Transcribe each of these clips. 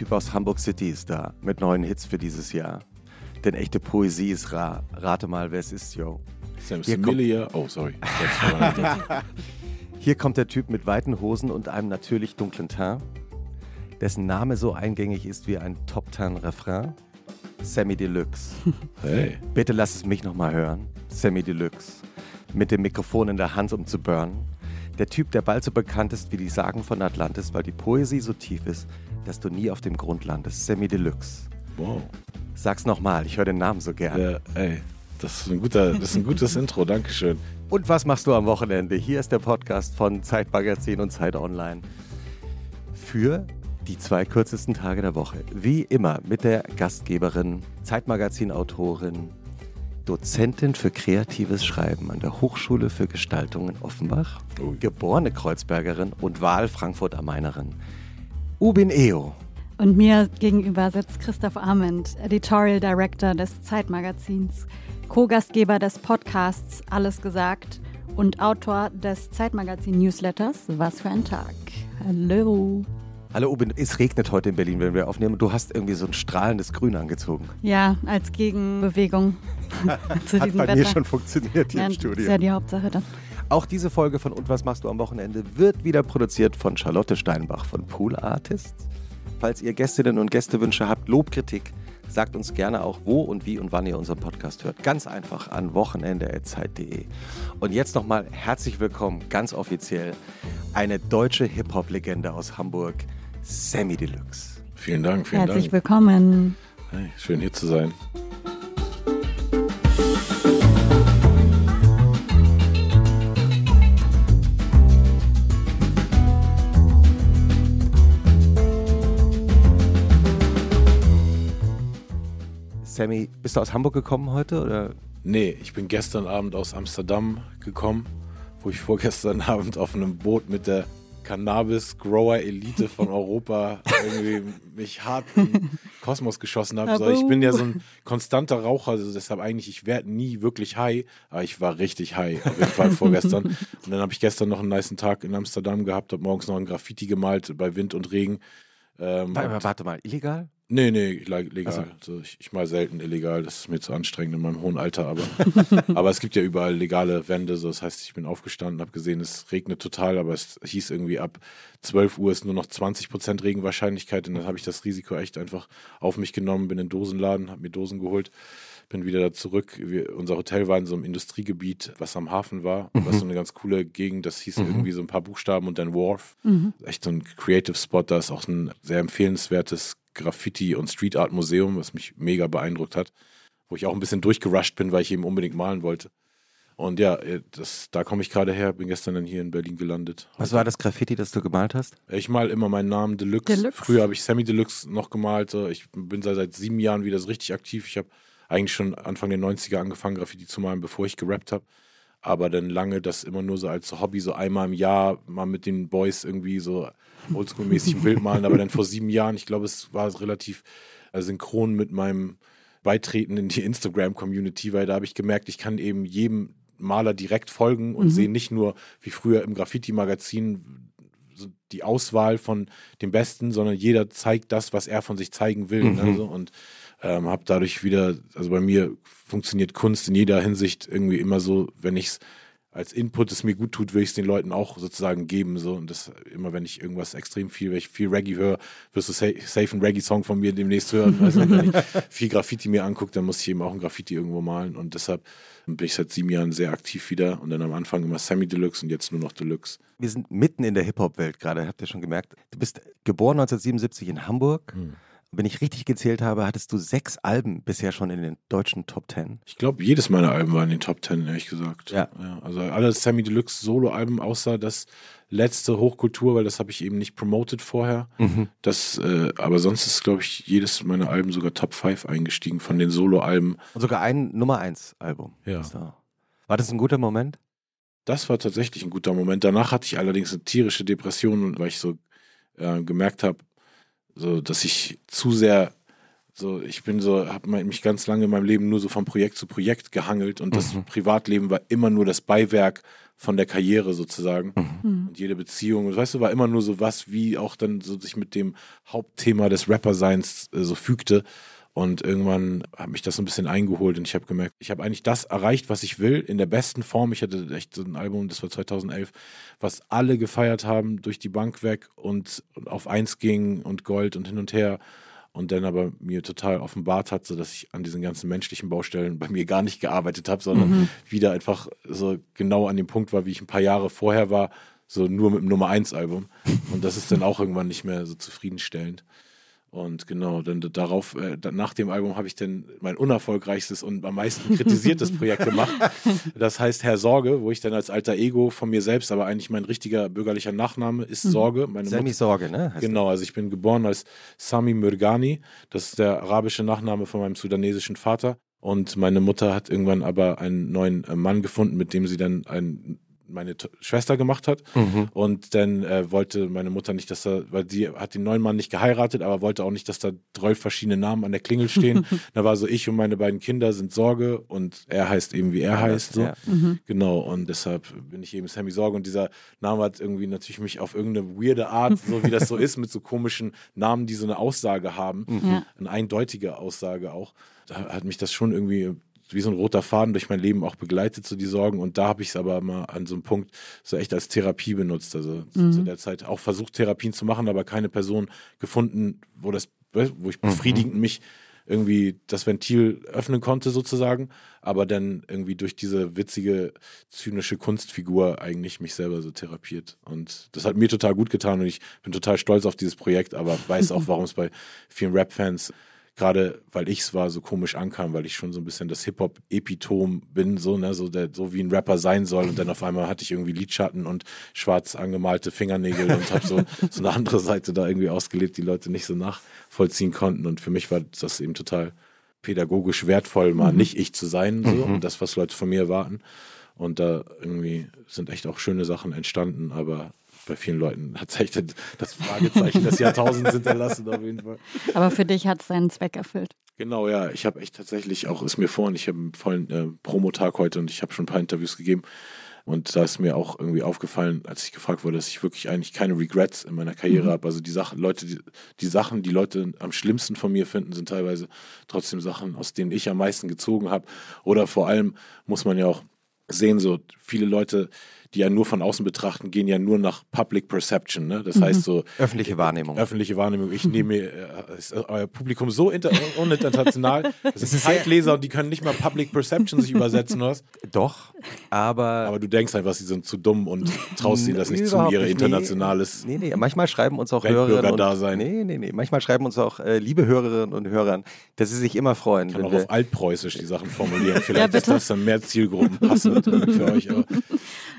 Typ aus Hamburg City ist da mit neuen Hits für dieses Jahr. Denn echte Poesie ist rar. Rate mal, wer es ist, yo. Sam Similia. Oh, sorry. Hier kommt der Typ mit weiten Hosen und einem natürlich dunklen Teint, dessen Name so eingängig ist wie ein Top Ten Refrain. Sammy Deluxe. hey. Bitte lass es mich nochmal hören. Sammy Deluxe. Mit dem Mikrofon in der Hand, um zu burnen. Der Typ, der bald so bekannt ist wie die Sagen von Atlantis, weil die Poesie so tief ist, dass du nie auf dem Grund landest. Sammy Deluxe. Wow. Sag's nochmal, ich höre den Namen so gern. Ja, ey. Das ist ein, guter, das ist ein gutes Intro. Dankeschön. Und was machst du am Wochenende? Hier ist der Podcast von Zeitmagazin und Zeit Online. Für die zwei kürzesten Tage der Woche. Wie immer mit der Gastgeberin, Zeitmagazin-Autorin, Dozentin für kreatives Schreiben an der Hochschule für Gestaltung in Offenbach, Ui. geborene Kreuzbergerin und Wahl Frankfurt am Mainerin. Ubin Eo. Und mir gegenüber sitzt Christoph Arment, Editorial Director des Zeitmagazins, Co-Gastgeber des Podcasts Alles gesagt und Autor des Zeitmagazin-Newsletters Was für ein Tag. Hallo. Hallo Ubin, es regnet heute in Berlin, wenn wir aufnehmen. Du hast irgendwie so ein strahlendes Grün angezogen. Ja, als Gegenbewegung zu Hat bei Wetter. mir schon funktioniert hier ja, im das Studio. ist ja die Hauptsache dann. Auch diese Folge von Und was machst du am Wochenende wird wieder produziert von Charlotte Steinbach von Pool Artists. Falls ihr Gästinnen und Gästewünsche habt, Lobkritik, sagt uns gerne auch, wo und wie und wann ihr unseren Podcast hört. Ganz einfach an wochenende.zeit.de. Und jetzt nochmal herzlich willkommen, ganz offiziell, eine deutsche Hip-Hop-Legende aus Hamburg, Sammy Deluxe. Vielen Dank, vielen Herzlich Dank. willkommen. Hey, schön hier zu sein. Sammy, bist du aus Hamburg gekommen heute? Oder? Nee, ich bin gestern Abend aus Amsterdam gekommen, wo ich vorgestern Abend auf einem Boot mit der Cannabis-Grower-Elite von Europa irgendwie mich hart im Kosmos geschossen habe. So, ich bin ja so ein konstanter Raucher, also deshalb eigentlich, ich werde nie wirklich high, aber ich war richtig high, auf jeden Fall vorgestern. Und dann habe ich gestern noch einen niceen Tag in Amsterdam gehabt, habe morgens noch ein Graffiti gemalt bei Wind und Regen. Ähm, Warte, warte mal, illegal? Nee, nee, le- legal. Ach Also ich, ich mal selten illegal, das ist mir zu anstrengend in meinem hohen Alter, aber, aber es gibt ja überall legale Wände, so das heißt, ich bin aufgestanden, habe gesehen, es regnet total, aber es hieß irgendwie ab 12 Uhr ist nur noch 20% Regenwahrscheinlichkeit und dann habe ich das Risiko echt einfach auf mich genommen, bin in den Dosenladen, habe mir Dosen geholt, bin wieder da zurück. Wir, unser Hotel war in so einem Industriegebiet, was am Hafen war, was so eine ganz coole Gegend, das hieß irgendwie so ein paar Buchstaben und dann Wharf. Echt so ein Creative Spot, da ist auch ein sehr empfehlenswertes Graffiti- und Street Art Museum, was mich mega beeindruckt hat, wo ich auch ein bisschen durchgerusht bin, weil ich eben unbedingt malen wollte. Und ja, äh, das, da komme ich gerade her, bin gestern dann hier in Berlin gelandet. Was war das Graffiti, das du gemalt hast? Ich mal immer meinen Namen Deluxe. Deluxe. Früher habe ich Sammy Deluxe noch gemalt. so. Ich bin seit, seit sieben Jahren wieder so richtig aktiv. Ich habe eigentlich schon Anfang der 90er angefangen, Graffiti zu malen, bevor ich gerappt habe. Aber dann lange das immer nur so als Hobby, so einmal im Jahr mal mit den Boys irgendwie so oldschool-mäßig ein Bild malen. Aber dann vor sieben Jahren, ich glaube, es war relativ äh, synchron mit meinem Beitreten in die Instagram-Community, weil da habe ich gemerkt, ich kann eben jedem Maler direkt folgen und sehe nicht nur wie früher im Graffiti-Magazin die Auswahl von dem Besten, sondern jeder zeigt das, was er von sich zeigen will. Ne, so. Und ähm, habe dadurch wieder, also bei mir funktioniert Kunst in jeder Hinsicht irgendwie immer so, wenn ich es als Input es mir gut tut, will ich es den Leuten auch sozusagen geben. So. Und das immer, wenn ich irgendwas extrem viel, wenn ich viel Reggae höre, wirst du sa safe einen Reggae-Song von mir demnächst hören. Also, wenn ich viel Graffiti mir angucke, dann muss ich eben auch ein Graffiti irgendwo malen. Und deshalb bin ich seit sieben Jahren sehr aktiv wieder. Und dann am Anfang immer Semi Deluxe und jetzt nur noch Deluxe. Wir sind mitten in der Hip-Hop-Welt gerade, habt ihr schon gemerkt. Du bist geboren 1977 in Hamburg. Wenn ich richtig gezählt habe, hattest du sechs Alben bisher schon in den deutschen Top Ten. Ich glaube, jedes meiner Alben war in den Top Ten, ehrlich gesagt. Ja. also alle Sammy Deluxe Solo-Alben, außer das letzte Hochkultur, weil das habe ich eben nicht promoted vorher. Das, äh, aber sonst ist, glaube ich, jedes meiner Alben sogar Top 5 eingestiegen von den Solo-Alben. Und sogar ein Nummer 1 Album. Ja. da. War das ein guter Moment? Das war tatsächlich ein guter Moment. Danach hatte ich allerdings eine tierische Depression, weil ich so äh, gemerkt habe, so, dass ich zu sehr so, ich bin so, habe mich ganz lange in meinem Leben nur so von Projekt zu Projekt gehangelt und das mhm. Privatleben war immer nur das Beiwerk von der Karriere sozusagen. Mhm. Und jede Beziehung, weißt du, war immer nur so was, wie auch dann so sich mit dem Hauptthema des Rapperseins äh, so fügte. Und irgendwann hat mich das so ein bisschen eingeholt und ich habe gemerkt, ich habe eigentlich das erreicht, was ich will, in der besten Form. Ich hatte echt so ein Album, das war 2011, was alle gefeiert haben, durch die Bank weg und auf eins ging und Gold und hin und her und dann aber mir total offenbart hat, so dass ich an diesen ganzen menschlichen Baustellen bei mir gar nicht gearbeitet habe, sondern mhm. wieder einfach so genau an dem Punkt war, wie ich ein paar Jahre vorher war, so nur mit dem Nummer 1 Album. Und das ist dann auch irgendwann nicht mehr so zufriedenstellend. Und genau, dann darauf, äh, nach dem Album habe ich dann mein unerfolgreichstes und am meisten kritisiertes Projekt gemacht. Das heißt Herr Sorge, wo ich dann als alter Ego von mir selbst, aber eigentlich mein richtiger bürgerlicher Nachname ist mhm. Sorge. Meine Sami Sorge, ne? Heißt genau, also ich bin geboren als Sami Mürgani. Das ist der arabische Nachname von meinem sudanesischen Vater. Und meine Mutter hat irgendwann aber einen neuen äh, Mann gefunden, mit dem sie dann ein meine T Schwester gemacht hat. Mhm. Und dann äh, wollte meine Mutter nicht, dass da, weil sie hat den neuen Mann nicht geheiratet, aber wollte auch nicht, dass da zwölf verschiedene Namen an der Klingel stehen. da war so, ich und meine beiden Kinder sind Sorge und er heißt eben, wie er ja, heißt. So. Ja. Mhm. Genau, und deshalb bin ich eben Sammy Sorge. Und dieser Name hat irgendwie natürlich mich auf irgendeine weirde Art, so wie das so ist, mit so komischen Namen, die so eine Aussage haben. Mhm. Eine eindeutige Aussage auch. Da hat mich das schon irgendwie wie so ein roter Faden durch mein Leben auch begleitet, so die Sorgen. Und da habe ich es aber mal an so einem Punkt so echt als Therapie benutzt. Also mhm. zu der Zeit auch versucht, Therapien zu machen, aber keine Person gefunden, wo das, wo ich mhm. befriedigend mhm. mich irgendwie das Ventil öffnen konnte sozusagen, aber dann irgendwie durch diese witzige, zynische Kunstfigur eigentlich mich selber so therapiert. Und das hat mir total gut getan und ich bin total stolz auf dieses Projekt, aber weiß auch, warum es bei vielen Rap-Fans gerade weil ich es war, so komisch ankam, weil ich schon so ein bisschen das Hip-Hop-Epitom bin, so, ne, so, der, so wie ein Rapper sein soll. Und dann auf einmal hatte ich irgendwie Lidschatten und schwarz angemalte Fingernägel und habe so, so eine andere Seite da irgendwie ausgelebt, die Leute nicht so nachvollziehen konnten. Und für mich war das eben total pädagogisch wertvoll, mal mhm. nicht ich zu sein, so, mhm. und das, was Leute von mir erwarten. Und da irgendwie sind echt auch schöne Sachen entstanden, aber bei vielen Leuten hat sich das Fragezeichen des Jahrtausends hinterlassen, auf jeden Fall. Aber für dich hat es seinen Zweck erfüllt. Genau, ja. Ich habe echt tatsächlich auch, ist mir vorhin, ich habe einen vollen äh, Promotag heute und ich habe schon ein paar Interviews gegeben. Und da ist mir auch irgendwie aufgefallen, als ich gefragt wurde, dass ich wirklich eigentlich keine Regrets in meiner Karriere mhm. habe. Also die Sachen, Leute, die, die Sachen, die Leute am schlimmsten von mir finden, sind teilweise trotzdem Sachen, aus denen ich am meisten gezogen habe. Oder vor allem muss man ja auch sehen, so viele Leute die ja nur von außen betrachten, gehen ja nur nach Public Perception. Ne? Das mhm. heißt so. Öffentliche Wahrnehmung. Öffentliche Wahrnehmung. Ich nehme äh, euer Publikum so inter uninternational. Das sind Zeitleser und die können nicht mal Public Perception sich übersetzen, oder was? Doch, aber. Aber du denkst einfach, sie sind zu dumm und traust ihnen das nicht zu, ihre internationales. Nee, nee, manchmal schreiben uns auch Hörerinnen. Und, nee, nee, nee. Manchmal schreiben uns auch äh, liebe Hörerinnen und Hörer, dass sie sich immer freuen. Ich kann auch auf Altpreußisch die Sachen formulieren. Vielleicht ja, ist das dann mehr Zielgruppen passend für euch. Aber.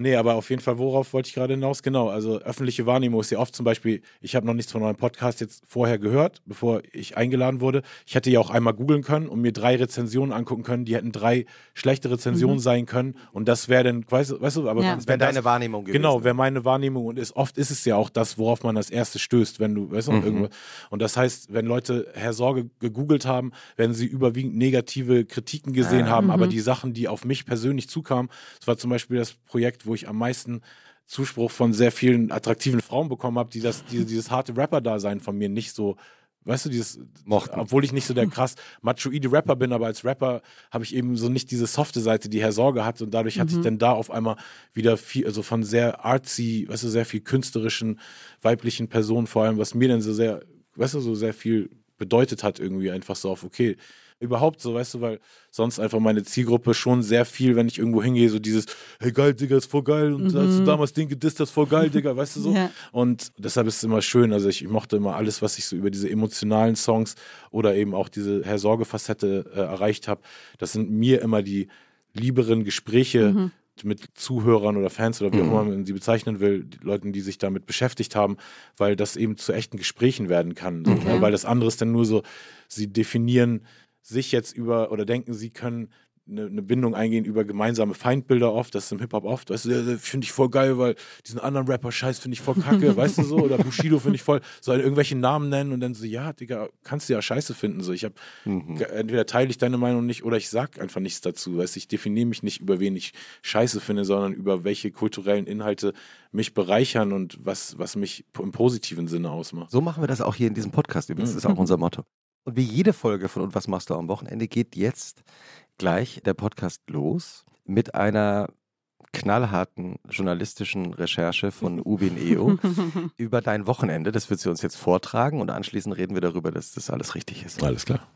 Nee, aber auf jeden Fall, worauf wollte ich gerade hinaus? Genau, also öffentliche Wahrnehmung ist ja oft zum Beispiel, ich habe noch nichts von eurem Podcast jetzt vorher gehört, bevor ich eingeladen wurde. Ich hätte ja auch einmal googeln können und mir drei Rezensionen angucken können, die hätten drei schlechte Rezensionen mhm. sein können und das wäre dann, weißt, weißt du, aber ja. das wäre deine Wahrnehmung gewesen. Genau, wäre meine Wahrnehmung und ist, oft ist es ja auch das, worauf man als erstes stößt, wenn du, weißt du, mhm. irgendwo. Und das heißt, wenn Leute Herr Sorge gegoogelt haben, werden sie überwiegend negative Kritiken gesehen ah. haben, aber mhm. die Sachen, die auf mich persönlich zukamen, das war zum Beispiel das Projekt, wo ich am meisten meisten Zuspruch von sehr vielen attraktiven Frauen bekommen habe, die das, die, dieses harte Rapper-Dasein von mir nicht so weißt du, dieses, Mochten. obwohl ich nicht so der krass machoide Rapper bin, aber als Rapper habe ich eben so nicht diese softe Seite, die Herr Sorge hat und dadurch mhm. hatte ich mhm. dann da auf einmal wieder viel, also von sehr artsy, weißt du, sehr viel künstlerischen, weiblichen Personen vor allem, was mir dann so sehr, weißt du, so sehr viel bedeutet hat irgendwie einfach so auf, okay, überhaupt so, weißt du, weil sonst einfach meine Zielgruppe schon sehr viel, wenn ich irgendwo hingehe, so dieses, hey geil, Digga, ist voll geil und mhm. als du damals den gedisst hast, voll geil, Digga, weißt du so. Ja. Und deshalb ist es immer schön, also ich, ich, mochte immer alles, was ich so über diese emotionalen Songs oder eben auch diese Herr Sorge-Facette äh, erreicht habe. Das sind mir immer die lieberen Gespräche, mhm mit Zuhörern oder Fans oder wie auch mhm. immer man sie bezeichnen will, die Leuten, die sich damit beschäftigt haben, weil das eben zu echten Gesprächen werden kann. So, ne? Weil das andere ist dann nur so, sie definieren sich jetzt über oder denken, sie können eine, eine Bindung eingehen über gemeinsame Feindbilder oft, das ist im Hip-Hop oft, weißt du, finde ich voll geil, weil diesen anderen Rapper Scheiß finde ich voll kacke, weißt du so, oder Bushido finde ich voll, soll irgendwelche Namen nennen und dann so, ja, Digga, kannst du ja Scheiße finden, so, ich habe, mhm. entweder teile ich deine Meinung nicht oder ich sag einfach nichts dazu, weißt du, ich definiere mich nicht über wen ich Scheiße finde, sondern über welche kulturellen Inhalte mich bereichern und was, was mich im positiven Sinne ausmacht. So machen wir das auch hier in diesem Podcast übrigens, das ist auch unser Motto. Und wie jede Folge von Und was machst du am Wochenende geht jetzt gleich der Podcast los mit einer knallharten journalistischen Recherche von Ubin Eo über dein Wochenende. Das wird sie uns jetzt vortragen und anschließend reden wir darüber, dass das alles richtig ist. Alles klar.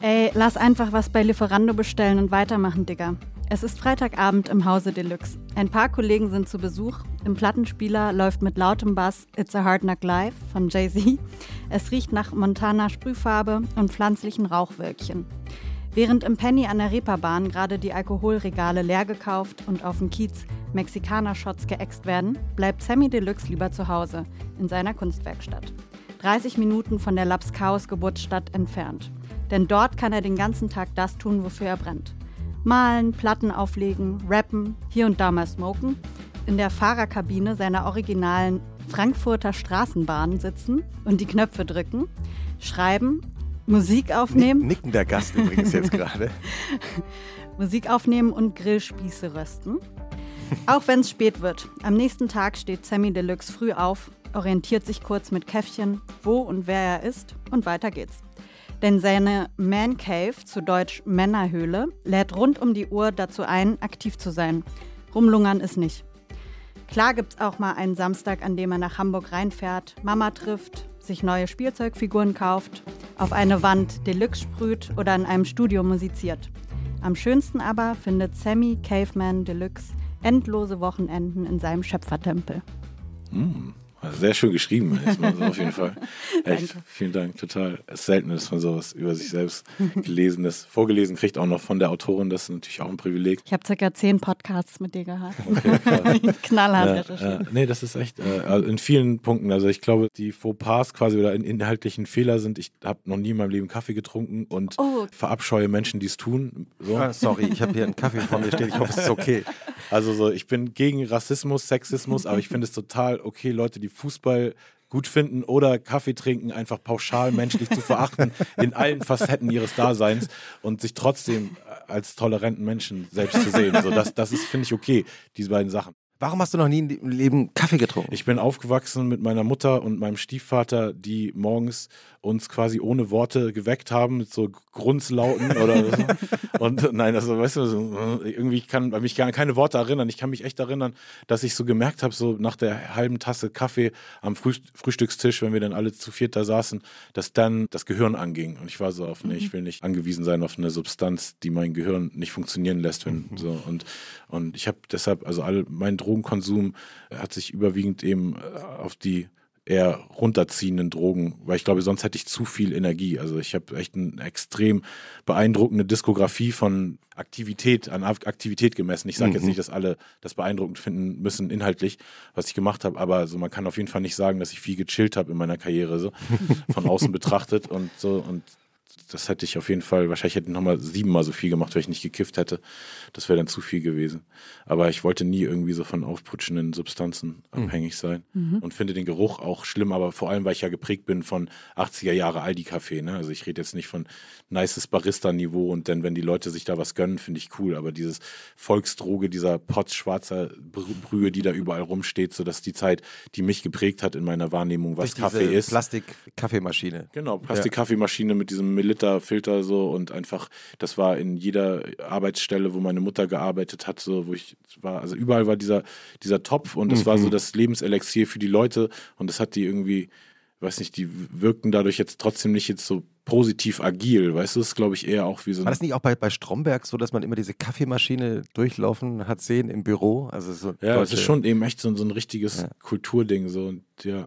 Ey, lass einfach was bei Lieferando bestellen und weitermachen, Digga. Es ist Freitagabend im Hause Deluxe. Ein paar Kollegen sind zu Besuch. Im Plattenspieler läuft mit lautem Bass It's a Hard Knock Live von Jay-Z. Es riecht nach Montana Sprühfarbe und pflanzlichen Rauchwölkchen. Während im Penny an der Reeperbahn gerade die Alkoholregale leer gekauft und auf dem Kiez Mexikaner-Shots geäxt werden, bleibt Sammy Deluxe lieber zu Hause in seiner Kunstwerkstatt. 30 Minuten von der Labs Chaos Geburtsstadt entfernt. Denn dort kann er den ganzen Tag das tun, wofür er brennt. Malen, Platten auflegen, rappen, hier und da mal smoken, in der Fahrerkabine seiner originalen Frankfurter Straßenbahn sitzen und die Knöpfe drücken, schreiben, Musik aufnehmen. Nicken der Gast übrigens jetzt gerade. Musik aufnehmen und Grillspieße rösten. Auch wenn es spät wird. Am nächsten Tag steht Sammy Deluxe früh auf, orientiert sich kurz mit Käffchen, wo und wer er ist und weiter geht's. Denn seine Man Cave, zu Deutsch Männerhöhle, lädt rund um die Uhr dazu ein, aktiv zu sein. Rumlungern ist nicht. Klar gibt's auch mal einen Samstag, an dem er nach Hamburg reinfährt, Mama trifft, sich neue Spielzeugfiguren kauft, auf eine Wand Deluxe sprüht oder in einem Studio musiziert. Am schönsten aber findet Sammy Caveman Deluxe endlose Wochenenden in seinem Schöpfertempel. Mm. Sehr schön geschrieben, erstmal so auf jeden Fall. Echt, vielen Dank, total. Es ist selten, dass man sowas über sich selbst gelesen ist. Vorgelesen kriegt auch noch von der Autorin, das ist natürlich auch ein Privileg. Ich habe circa zehn Podcasts mit dir gehabt. Okay, Knallhart ja, äh, Nee, das ist echt äh, also in vielen Punkten. Also ich glaube, die Fauxpas quasi oder in inhaltlichen Fehler sind, ich habe noch nie in meinem Leben Kaffee getrunken und oh. verabscheue Menschen, die es tun. So. Ah, sorry, ich habe hier einen Kaffee vor mir stehen, ich hoffe, es ist okay. Also so, ich bin gegen Rassismus, Sexismus, aber ich finde es total okay, Leute, die Fußball gut finden oder Kaffee trinken einfach pauschal menschlich zu verachten in allen Facetten ihres Daseins und sich trotzdem als toleranten Menschen selbst zu sehen. So, das, das ist, finde ich, okay, diese beiden Sachen. Warum hast du noch nie im Leben Kaffee getrunken? Ich bin aufgewachsen mit meiner Mutter und meinem Stiefvater, die morgens uns quasi ohne Worte geweckt haben, mit so Grunzlauten oder so. Und nein, also weißt du, so, irgendwie kann mich gar keine Worte erinnern. Ich kann mich echt erinnern, dass ich so gemerkt habe, so nach der halben Tasse Kaffee am Früh Frühstückstisch, wenn wir dann alle zu viert da saßen, dass dann das Gehirn anging. Und ich war so auf, nee, ich mhm. will nicht angewiesen sein auf eine Substanz, die mein Gehirn nicht funktionieren lässt. Wenn, mhm. so. und, und ich habe deshalb, also all mein Drogenkonsum hat sich überwiegend eben äh, auf die eher runterziehenden Drogen, weil ich glaube, sonst hätte ich zu viel Energie. Also ich habe echt eine extrem beeindruckende Diskografie von Aktivität, an Aktivität gemessen. Ich sage mhm. jetzt nicht, dass alle das beeindruckend finden müssen inhaltlich, was ich gemacht habe, aber so man kann auf jeden Fall nicht sagen, dass ich viel gechillt habe in meiner Karriere, so von außen betrachtet und so und das hätte ich auf jeden Fall, wahrscheinlich hätte ich nochmal siebenmal so viel gemacht, wenn ich nicht gekifft hätte. Das wäre dann zu viel gewesen. Aber ich wollte nie irgendwie so von aufputschenden Substanzen mhm. abhängig sein mhm. und finde den Geruch auch schlimm, aber vor allem, weil ich ja geprägt bin von 80er Jahre Aldi-Kaffee. Ne? Also ich rede jetzt nicht von nices Barista-Niveau und dann, wenn die Leute sich da was gönnen, finde ich cool. Aber dieses Volksdroge, dieser Potz schwarzer Brühe, die da überall rumsteht, so dass die Zeit, die mich geprägt hat in meiner Wahrnehmung, was Kaffee ist. Plastik-Kaffeemaschine. Genau, Plastik-Kaffeemaschine mit diesem Melitta-Filter so und einfach, das war in jeder Arbeitsstelle, wo meine Mutter gearbeitet hat, so wo ich war, also überall war dieser, dieser Topf und das mhm. war so mhm. das Lebenselixier für die Leute und das hat die irgendwie, weiß nicht, die wirkten dadurch jetzt trotzdem nicht jetzt so positiv agil, weißt du, das ist glaube ich eher auch wie so. War das nicht auch bei, bei Stromberg so, dass man immer diese Kaffeemaschine durchlaufen hat sehen im Büro? Also so ja, es ist schon eben echt so, so ein richtiges ja. Kulturding so und ja,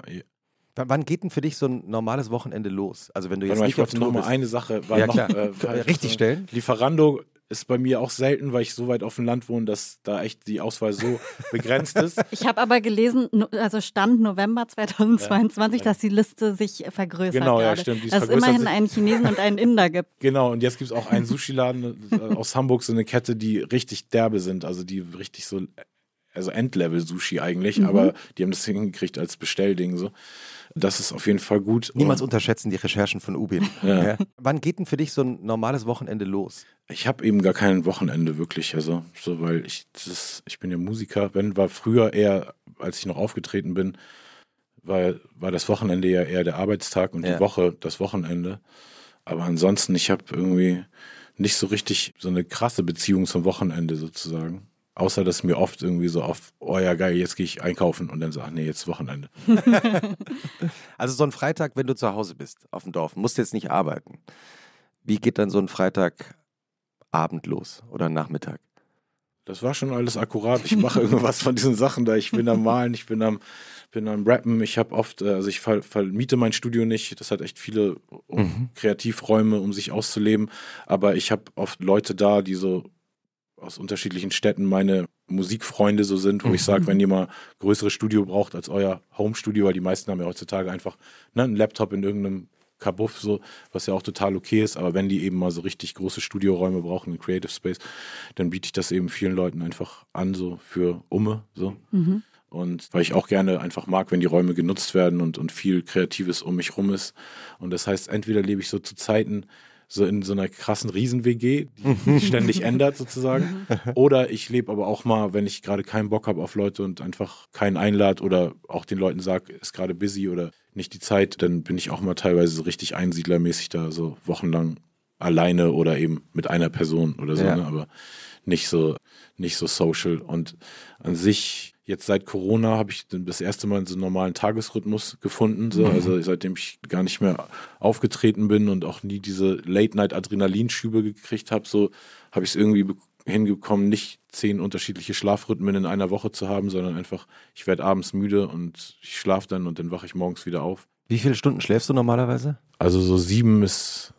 Wann geht denn für dich so ein normales Wochenende los? Also wenn du jetzt mal, ich wollte noch mal eine Sache ja, noch, äh, richtig stellen. Lieferando ist bei mir auch selten, weil ich so weit auf dem Land wohne, dass da echt die Auswahl so begrenzt ist. Ich habe aber gelesen, also Stand November 2022, ja. dass die Liste sich vergrößert. Genau, gerade. ja, stimmt. Dass es immerhin sich. einen Chinesen und einen Inder gibt. Genau, und jetzt gibt es auch einen Sushi-Laden äh, aus Hamburg, so eine Kette, die richtig derbe sind, also die richtig so, also Endlevel-Sushi eigentlich, mhm. aber die haben das hingekriegt als Bestellding so. Das ist auf jeden Fall gut. Niemals unterschätzen die Recherchen von Ubin. Ja. Ja. Wann geht denn für dich so ein normales Wochenende los? Ich habe eben gar kein Wochenende wirklich, also so, weil ich das, ich bin ja Musiker. Wenn war früher eher, als ich noch aufgetreten bin, war, war das Wochenende ja eher der Arbeitstag und ja. die Woche das Wochenende. Aber ansonsten, ich habe irgendwie nicht so richtig so eine krasse Beziehung zum Wochenende sozusagen. Außer dass mir oft irgendwie so auf, oh ja geil, jetzt gehe ich einkaufen und dann sage, nee, jetzt Wochenende. also so ein Freitag, wenn du zu Hause bist, auf dem Dorf, musst jetzt nicht arbeiten. Wie geht dann so ein Freitagabend los oder Nachmittag? Das war schon alles akkurat. Ich mache irgendwas von diesen Sachen da. Ich bin am Malen, ich bin am, bin am Rappen. Ich habe oft, äh, also ich vermiete mein Studio nicht. Das hat echt viele mhm. Kreativräume, um sich auszuleben. Aber ich habe oft Leute da, die so aus unterschiedlichen Städten meine Musikfreunde so sind, wo mhm. ich sage, wenn ihr mal größeres Studio braucht als euer Home-Studio, weil die meisten haben ja heutzutage einfach ne, einen Laptop in irgendeinem Kabuff, so, was ja auch total okay ist, aber wenn die eben mal so richtig große Studioräume brauchen, einen Creative Space, dann biete ich das eben vielen Leuten einfach an, so für Umme, so. Mhm. Und weil ich auch gerne einfach mag, wenn die Räume genutzt werden und, und viel Kreatives um mich rum ist. Und das heißt, entweder lebe ich so zu Zeiten, so in so einer krassen Riesen-WG, die ständig ändert sozusagen. Oder ich lebe aber auch mal, wenn ich gerade keinen Bock habe auf Leute und einfach keinen einlad oder auch den Leuten sage, ist gerade busy oder nicht die Zeit, dann bin ich auch mal teilweise so richtig einsiedlermäßig da so wochenlang alleine oder eben mit einer Person oder so, ja. ne? aber nicht so, nicht so social. Und an sich Jetzt seit Corona habe ich das erste Mal so einen normalen Tagesrhythmus gefunden. So. Mhm. Also seitdem ich gar nicht mehr aufgetreten bin und auch nie diese Late-Night-Adrenalinschübe gekriegt habe, so habe ich es irgendwie hingekommen, nicht zehn unterschiedliche Schlafrhythmen in einer Woche zu haben, sondern einfach, ich werde abends müde und ich schlafe dann und dann wache ich morgens wieder auf. Wie viele Stunden schläfst du normalerweise? Also so sieben ist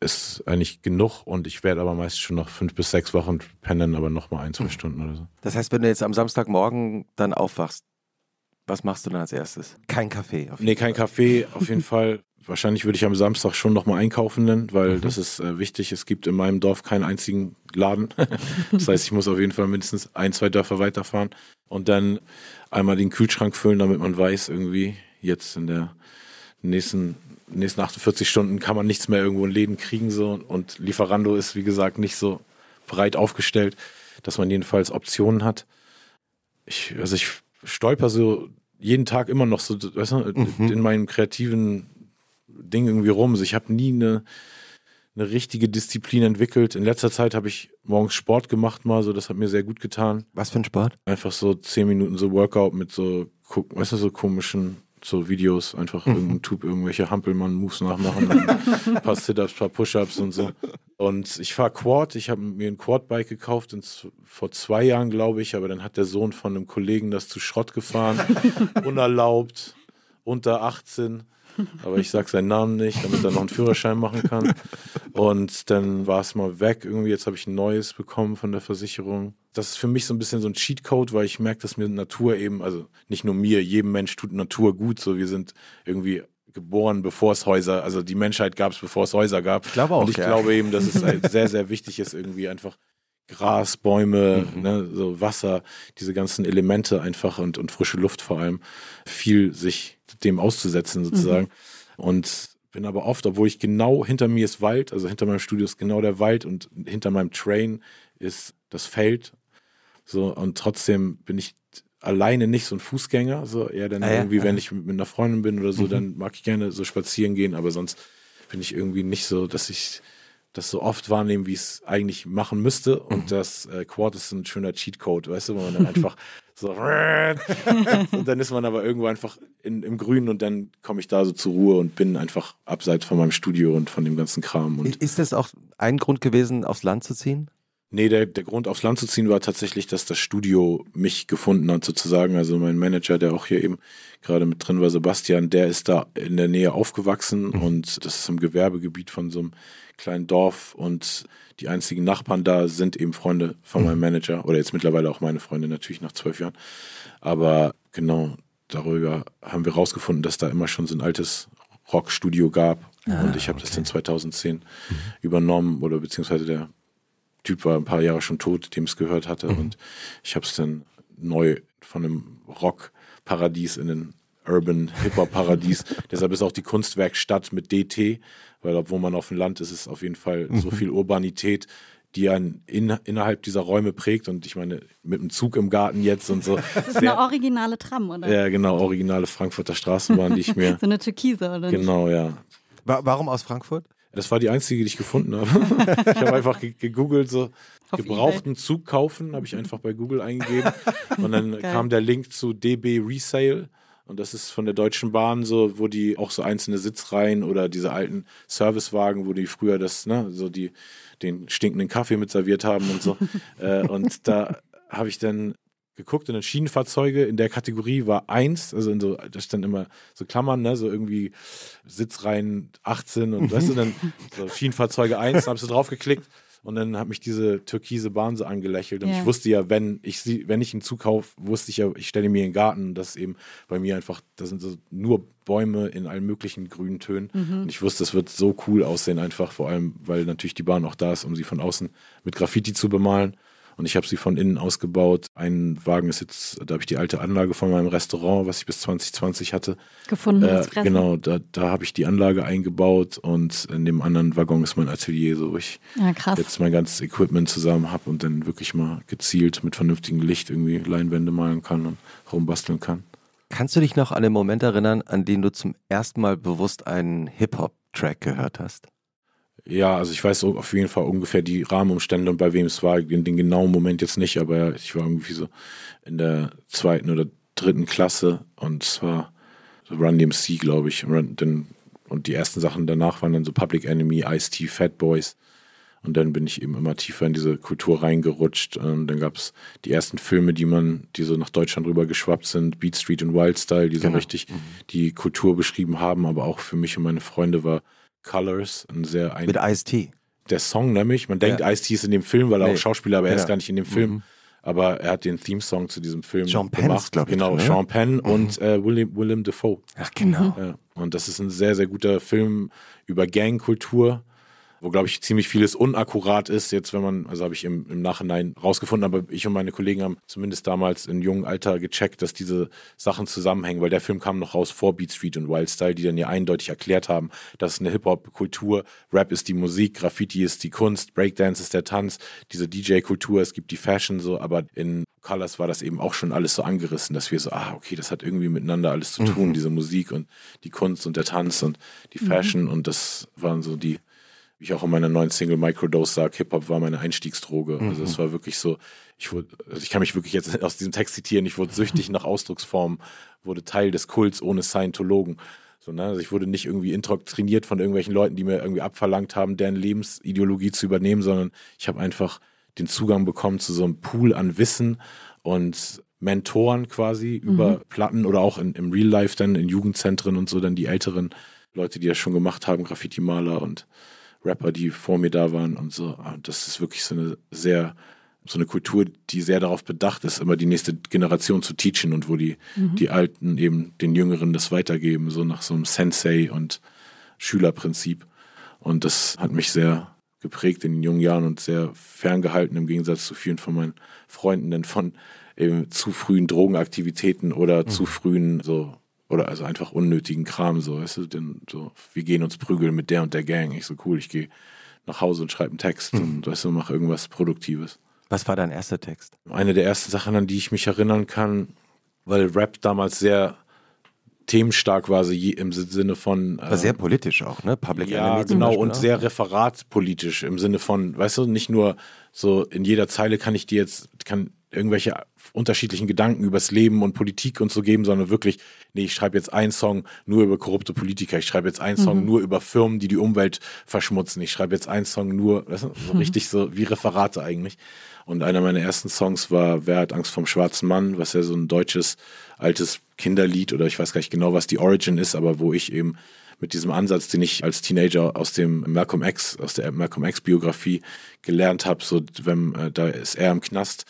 ist eigentlich genug und ich werde aber meist schon noch fünf bis sechs Wochen pennen, aber noch mal ein, zwei Stunden oder so. Das heißt, wenn du jetzt am Samstagmorgen dann aufwachst, was machst du dann als erstes? Kein Kaffee. Auf nee, kein Fall. Kaffee, auf jeden Fall. Wahrscheinlich würde ich am Samstag schon noch mal einkaufen nennen, weil mhm. das ist äh, wichtig. Es gibt in meinem Dorf keinen einzigen Laden. das heißt, ich muss auf jeden Fall mindestens ein, zwei Dörfer weiterfahren und dann einmal den Kühlschrank füllen, damit man weiß, irgendwie jetzt in der nächsten nächsten 48 Stunden kann man nichts mehr irgendwo in Läden kriegen so und Lieferando ist wie gesagt nicht so breit aufgestellt, dass man jedenfalls Optionen hat. Ich, also ich stolper so jeden Tag immer noch so, weißt du, mhm. in meinem kreativen Ding irgendwie rum. Also ich habe nie eine, eine richtige Disziplin entwickelt. In letzter Zeit habe ich morgens Sport gemacht mal, so das hat mir sehr gut getan. Was für ein Sport? Einfach so zehn Minuten so Workout mit so, weißt du, so komischen so Videos, einfach mhm. irgendein Tube, irgendwelche Hampelmann-Moves nachmachen, ein paar Sit-Ups, ein paar Push-Ups und so. Und ich fahre Quad, ich habe mir ein Quad-Bike gekauft, vor zwei Jahren, glaube ich, aber dann hat der Sohn von einem Kollegen das zu Schrott gefahren, unerlaubt, unter 18 aber ich sage seinen Namen nicht, damit er noch einen Führerschein machen kann. Und dann war es mal weg. Irgendwie, jetzt habe ich ein neues bekommen von der Versicherung. Das ist für mich so ein bisschen so ein Cheatcode, weil ich merke, dass mir Natur eben, also nicht nur mir, jedem Mensch tut Natur gut. So, wir sind irgendwie geboren, bevor es Häuser, also die Menschheit gab es, bevor es Häuser gab. Ich glaube auch. Und ich ja. glaube eben, dass es halt sehr, sehr wichtig ist, irgendwie einfach Gras, Bäume, mhm. ne, so Wasser, diese ganzen Elemente einfach und, und frische Luft vor allem, viel sich dem auszusetzen sozusagen. Mhm. Und bin aber oft, obwohl ich genau hinter mir ist Wald, also hinter meinem Studio ist genau der Wald und hinter meinem Train ist das Feld. So, und trotzdem bin ich alleine nicht so ein Fußgänger, so eher dann ah, irgendwie, ja. wenn ich mit, einer Freundin bin oder so, mhm. dann mag ich gerne so spazieren gehen, aber sonst bin ich irgendwie nicht so, dass ich das so oft wahrnehmen, wie ich es eigentlich machen müsste. Und mhm. das äh, Quad ist ein schöner Cheatcode, weißt du, wo man dann einfach so und dann ist man aber irgendwo einfach in, im Grünen und dann komme ich da so zur Ruhe und bin einfach abseits von meinem Studio und von dem ganzen Kram. Und ist das auch ein Grund gewesen, aufs Land zu ziehen? Nee, der, der Grund aufs Land zu ziehen war tatsächlich, dass das Studio mich gefunden hat sozusagen. Also mein Manager, der auch hier eben gerade mit drin war, Sebastian, der ist da in der Nähe aufgewachsen mhm. und das ist im Gewerbegebiet von so einem kleinen Dorf und die einzigen Nachbarn da sind eben Freunde von meinem mhm. Manager oder jetzt mittlerweile auch meine Freunde natürlich nach zwölf Jahren. Aber genau darüber haben wir rausgefunden, dass da immer schon so ein altes Rockstudio gab ah, und ich habe okay. das dann 2010 mhm. übernommen oder beziehungsweise der Typ war ein paar Jahre schon tot, dem es gehört hatte mhm. und ich habe es dann neu von einem Rockparadies in ein Urban Hip-Hop Paradies. Deshalb ist auch die Kunstwerkstatt mit DT, weil obwohl man auf dem Land ist, ist es auf jeden Fall so mhm. viel Urbanität, die einen in, innerhalb dieser Räume prägt. Und ich meine, mit dem Zug im Garten jetzt und so. Das ist eine originale Tram, oder? Ja, genau, originale Frankfurter Straßenbahn, die ich mir. so eine Türkise, oder? Genau, nicht? ja. Warum aus Frankfurt? Das war die einzige, die ich gefunden habe. ich habe einfach gegoogelt, so Auf gebrauchten eBay. Zug kaufen, habe ich einfach bei Google eingegeben. Und dann Geil. kam der Link zu DB Resale. Und das ist von der Deutschen Bahn so, wo die auch so einzelne Sitzreihen oder diese alten Servicewagen, wo die früher das, ne, so die, den stinkenden Kaffee mit serviert haben und so. äh, und da habe ich dann geguckt und dann Schienenfahrzeuge in der Kategorie war eins, also in so, da stand immer so Klammern, ne, so irgendwie Sitzreihen 18 und weißt du, dann so Schienenfahrzeuge 1, da habe ich so draufgeklickt und dann hat mich diese türkise Bahn so angelächelt. Und ja. ich wusste ja, wenn ich sie, wenn ich einen Zukauf, wusste ich ja, ich stelle mir einen Garten. Das eben bei mir einfach, das sind so nur Bäume in allen möglichen grünen Tönen. Mhm. Und ich wusste, es wird so cool aussehen, einfach vor allem, weil natürlich die Bahn auch da ist, um sie von außen mit Graffiti zu bemalen. Und ich habe sie von innen ausgebaut. Ein Wagen ist jetzt, da habe ich die alte Anlage von meinem Restaurant, was ich bis 2020 hatte. Gefunden. Äh, genau, da, da habe ich die Anlage eingebaut und in dem anderen Waggon ist mein Atelier, so wo ich ja, jetzt mein ganzes Equipment zusammen habe und dann wirklich mal gezielt mit vernünftigem Licht irgendwie Leinwände malen kann und rumbasteln kann. Kannst du dich noch an den Moment erinnern, an dem du zum ersten Mal bewusst einen Hip-Hop-Track gehört hast? Ja, also ich weiß auf jeden Fall ungefähr die Rahmenumstände und bei wem es war, in den genauen Moment jetzt nicht, aber ich war irgendwie so in der zweiten oder dritten Klasse und es war so Run DMC, glaube ich. Und, und die ersten Sachen danach waren dann so Public Enemy, Ice-T, Fat Boys. Und dann bin ich eben immer tiefer in diese Kultur reingerutscht. Und dann gab es die ersten Filme, die man, die so nach Deutschland rüber geschwappt sind, Beat Street und Wild Style, die so genau. richtig mhm. die Kultur beschrieben haben. Aber auch für mich und meine Freunde war Colors, ein sehr ein Mit Ice-T. Der Song nämlich, man denkt, ja. Ice-T ist in dem Film, weil er nee. auch Schauspieler, aber er ja. ist gar nicht in dem Film. Mhm. Aber er hat den Theme-Song zu diesem Film Sean Penn gemacht. glaube ich. Genau, drin, Sean Penn mhm. und äh, William, Willem Dafoe. Ach, genau. Ja. Und das ist ein sehr, sehr guter Film über Gangkultur wo, glaube ich, ziemlich vieles unakkurat ist. Jetzt, wenn man, also habe ich im, im Nachhinein rausgefunden, aber ich und meine Kollegen haben zumindest damals in jungen Alter gecheckt, dass diese Sachen zusammenhängen, weil der Film kam noch raus vor Beat Street und Wild Style, die dann ja eindeutig erklärt haben, dass es eine Hip-Hop-Kultur, Rap ist die Musik, Graffiti ist die Kunst, Breakdance ist der Tanz, diese DJ-Kultur, es gibt die Fashion so, aber in Colors war das eben auch schon alles so angerissen, dass wir so, ah, okay, das hat irgendwie miteinander alles zu tun, mhm. diese Musik und die Kunst und der Tanz und die mhm. Fashion mhm. und das waren so die wie ich auch in meiner neuen Single Microdose sage, Hip-Hop war meine Einstiegsdroge. Mhm. Also es war wirklich so, ich wurde, also ich kann mich wirklich jetzt aus diesem Text zitieren, ich wurde süchtig nach Ausdrucksformen, wurde Teil des Kults ohne Scientologen. So, ne? Also ich wurde nicht irgendwie indoktriniert von irgendwelchen Leuten, die mir irgendwie abverlangt haben, deren Lebensideologie zu übernehmen, sondern ich habe einfach den Zugang bekommen zu so einem Pool an Wissen und Mentoren quasi mhm. über Platten oder auch in, im Real Life dann in Jugendzentren und so dann die älteren Leute, die das schon gemacht haben, Graffiti-Maler und Rapper, die vor mir da waren und so. Ah, das ist wirklich so eine sehr, so eine Kultur, die sehr darauf bedacht ist, immer die nächste Generation zu teachen und wo die, mhm. die Alten eben den Jüngeren das weitergeben, so nach so einem Sensei und Schülerprinzip. Und das hat mich sehr geprägt in den jungen Jahren und sehr ferngehalten im Gegensatz zu vielen von meinen Freunden, denn von eben zu frühen Drogenaktivitäten oder mhm. zu frühen so oder also einfach unnötigen Kram, so, weißt du, denn so, wir gehen uns prügeln mit der und der Gang. Ich so, cool, ich gehe nach Hause und schreibe einen Text mhm. und weißt du, mach irgendwas Produktives. Was war dein erster Text? Eine der ersten Sachen, an die ich mich erinnern kann, weil Rap damals sehr themenstark war, also im Sinne von. War sehr politisch auch, ne? Public ja, Enemy. genau, und auch. sehr referatpolitisch im Sinne von, weißt du, nicht nur so in jeder Zeile kann ich dir jetzt, kann irgendwelche unterschiedlichen Gedanken übers Leben und Politik und so geben, sondern wirklich, nee, ich schreibe jetzt einen Song nur über korrupte Politiker, ich schreibe jetzt einen Song mhm. nur über Firmen, die die Umwelt verschmutzen, ich schreibe jetzt einen Song nur, weißt du, so mhm. richtig so wie Referate eigentlich. Und einer meiner ersten Songs war Wer hat Angst vom schwarzen Mann, was ja so ein deutsches altes Kinderlied oder ich weiß gar nicht genau, was die Origin ist, aber wo ich eben mit diesem Ansatz, den ich als Teenager aus dem Malcolm X, aus der Malcolm X Biografie gelernt habe, so wenn äh, da ist er im Knast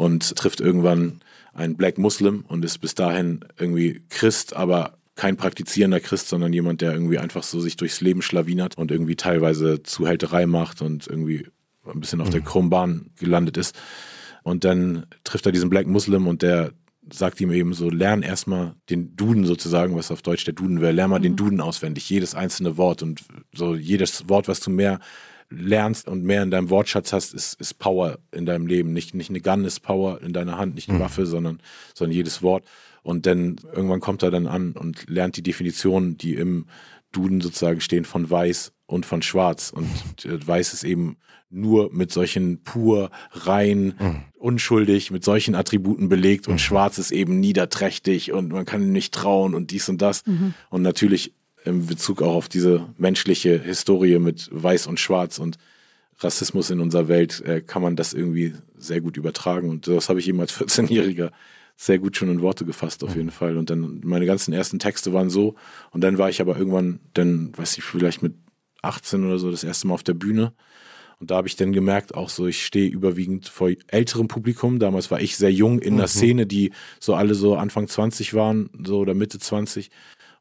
und trifft irgendwann einen Black Muslim und ist bis dahin irgendwie Christ, aber kein praktizierender Christ, sondern jemand, der irgendwie einfach so sich durchs Leben schlawinert und irgendwie teilweise Zuhälterei macht und irgendwie ein bisschen auf mhm. der Krumbahn gelandet ist. Und dann trifft er diesen Black Muslim und der sagt ihm eben so, lern erstmal den Duden sozusagen, was auf Deutsch der Duden wäre, lern mal mhm. den Duden auswendig, jedes einzelne Wort und so jedes Wort, was du mehr lernst und mehr in deinem Wortschatz hast, ist, ist Power in deinem Leben. Nicht, nicht eine Gun ist Power in deiner Hand, nicht eine mhm. Waffe, sondern, sondern jedes Wort. Und dann irgendwann kommt er dann an und lernt die Definitionen, die im Duden sozusagen stehen von weiß und von schwarz. Und weiß ist eben nur mit solchen pur, rein, mhm. unschuldig, mit solchen Attributen belegt und mhm. schwarz ist eben niederträchtig und man kann ihm nicht trauen und dies und das. Mhm. Und natürlich in Bezug auch auf diese menschliche Historie mit Weiß und Schwarz und Rassismus in unserer Welt äh, kann man das irgendwie sehr gut übertragen. Und das habe ich eben als 14-Jähriger sehr gut schon in Worte gefasst, auf jeden Fall. Und dann meine ganzen ersten Texte waren so. Und dann war ich aber irgendwann, dann, weiß ich, vielleicht mit 18 oder so, das erste Mal auf der Bühne. Und da habe ich dann gemerkt, auch so, ich stehe überwiegend vor älterem Publikum. Damals war ich sehr jung in der mhm. Szene, die so alle so Anfang 20 waren, so oder Mitte 20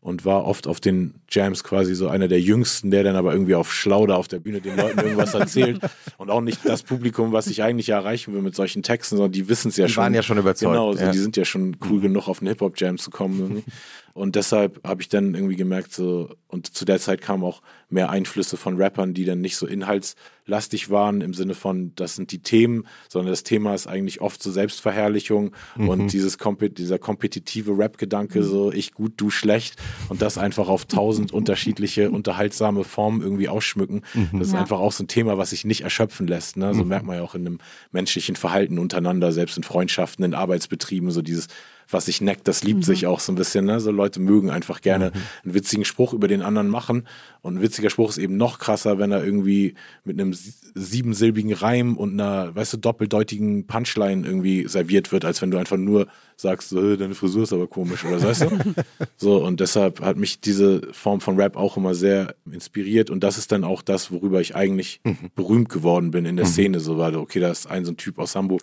und war oft auf den Jams quasi so einer der Jüngsten, der dann aber irgendwie auf Schlauder auf der Bühne den Leuten irgendwas erzählt und auch nicht das Publikum, was ich eigentlich erreichen will mit solchen Texten, sondern die wissen es ja die schon. Die waren ja schon überzeugt. Genau, so, ja. die sind ja schon cool mhm. genug, auf einen Hip-Hop-Jam zu kommen. Und deshalb habe ich dann irgendwie gemerkt, so, und zu der Zeit kamen auch mehr Einflüsse von Rappern, die dann nicht so inhaltslastig waren, im Sinne von, das sind die Themen, sondern das Thema ist eigentlich oft so Selbstverherrlichung mhm. und dieses dieser kompetitive Rap-Gedanke, so ich gut, du schlecht, und das einfach auf tausend unterschiedliche, unterhaltsame Formen irgendwie ausschmücken. Mhm. Das ist ja. einfach auch so ein Thema, was sich nicht erschöpfen lässt. Ne? So mhm. merkt man ja auch in einem menschlichen Verhalten untereinander, selbst in Freundschaften, in Arbeitsbetrieben, so dieses was sich neckt, das liebt mhm. sich auch so ein bisschen. Ne? So Leute mögen einfach gerne mhm. einen witzigen Spruch über den anderen machen. Und ein witziger Spruch ist eben noch krasser, wenn er irgendwie mit einem siebensilbigen Reim und einer, weißt du, doppeldeutigen Punchline irgendwie serviert wird, als wenn du einfach nur sagst, so, deine Frisur ist aber komisch oder so, weißt du? so, und deshalb hat mich diese Form von Rap auch immer sehr inspiriert. Und das ist dann auch das, worüber ich eigentlich mhm. berühmt geworden bin in der mhm. Szene. So war, okay, da ist ein so ein Typ aus Hamburg.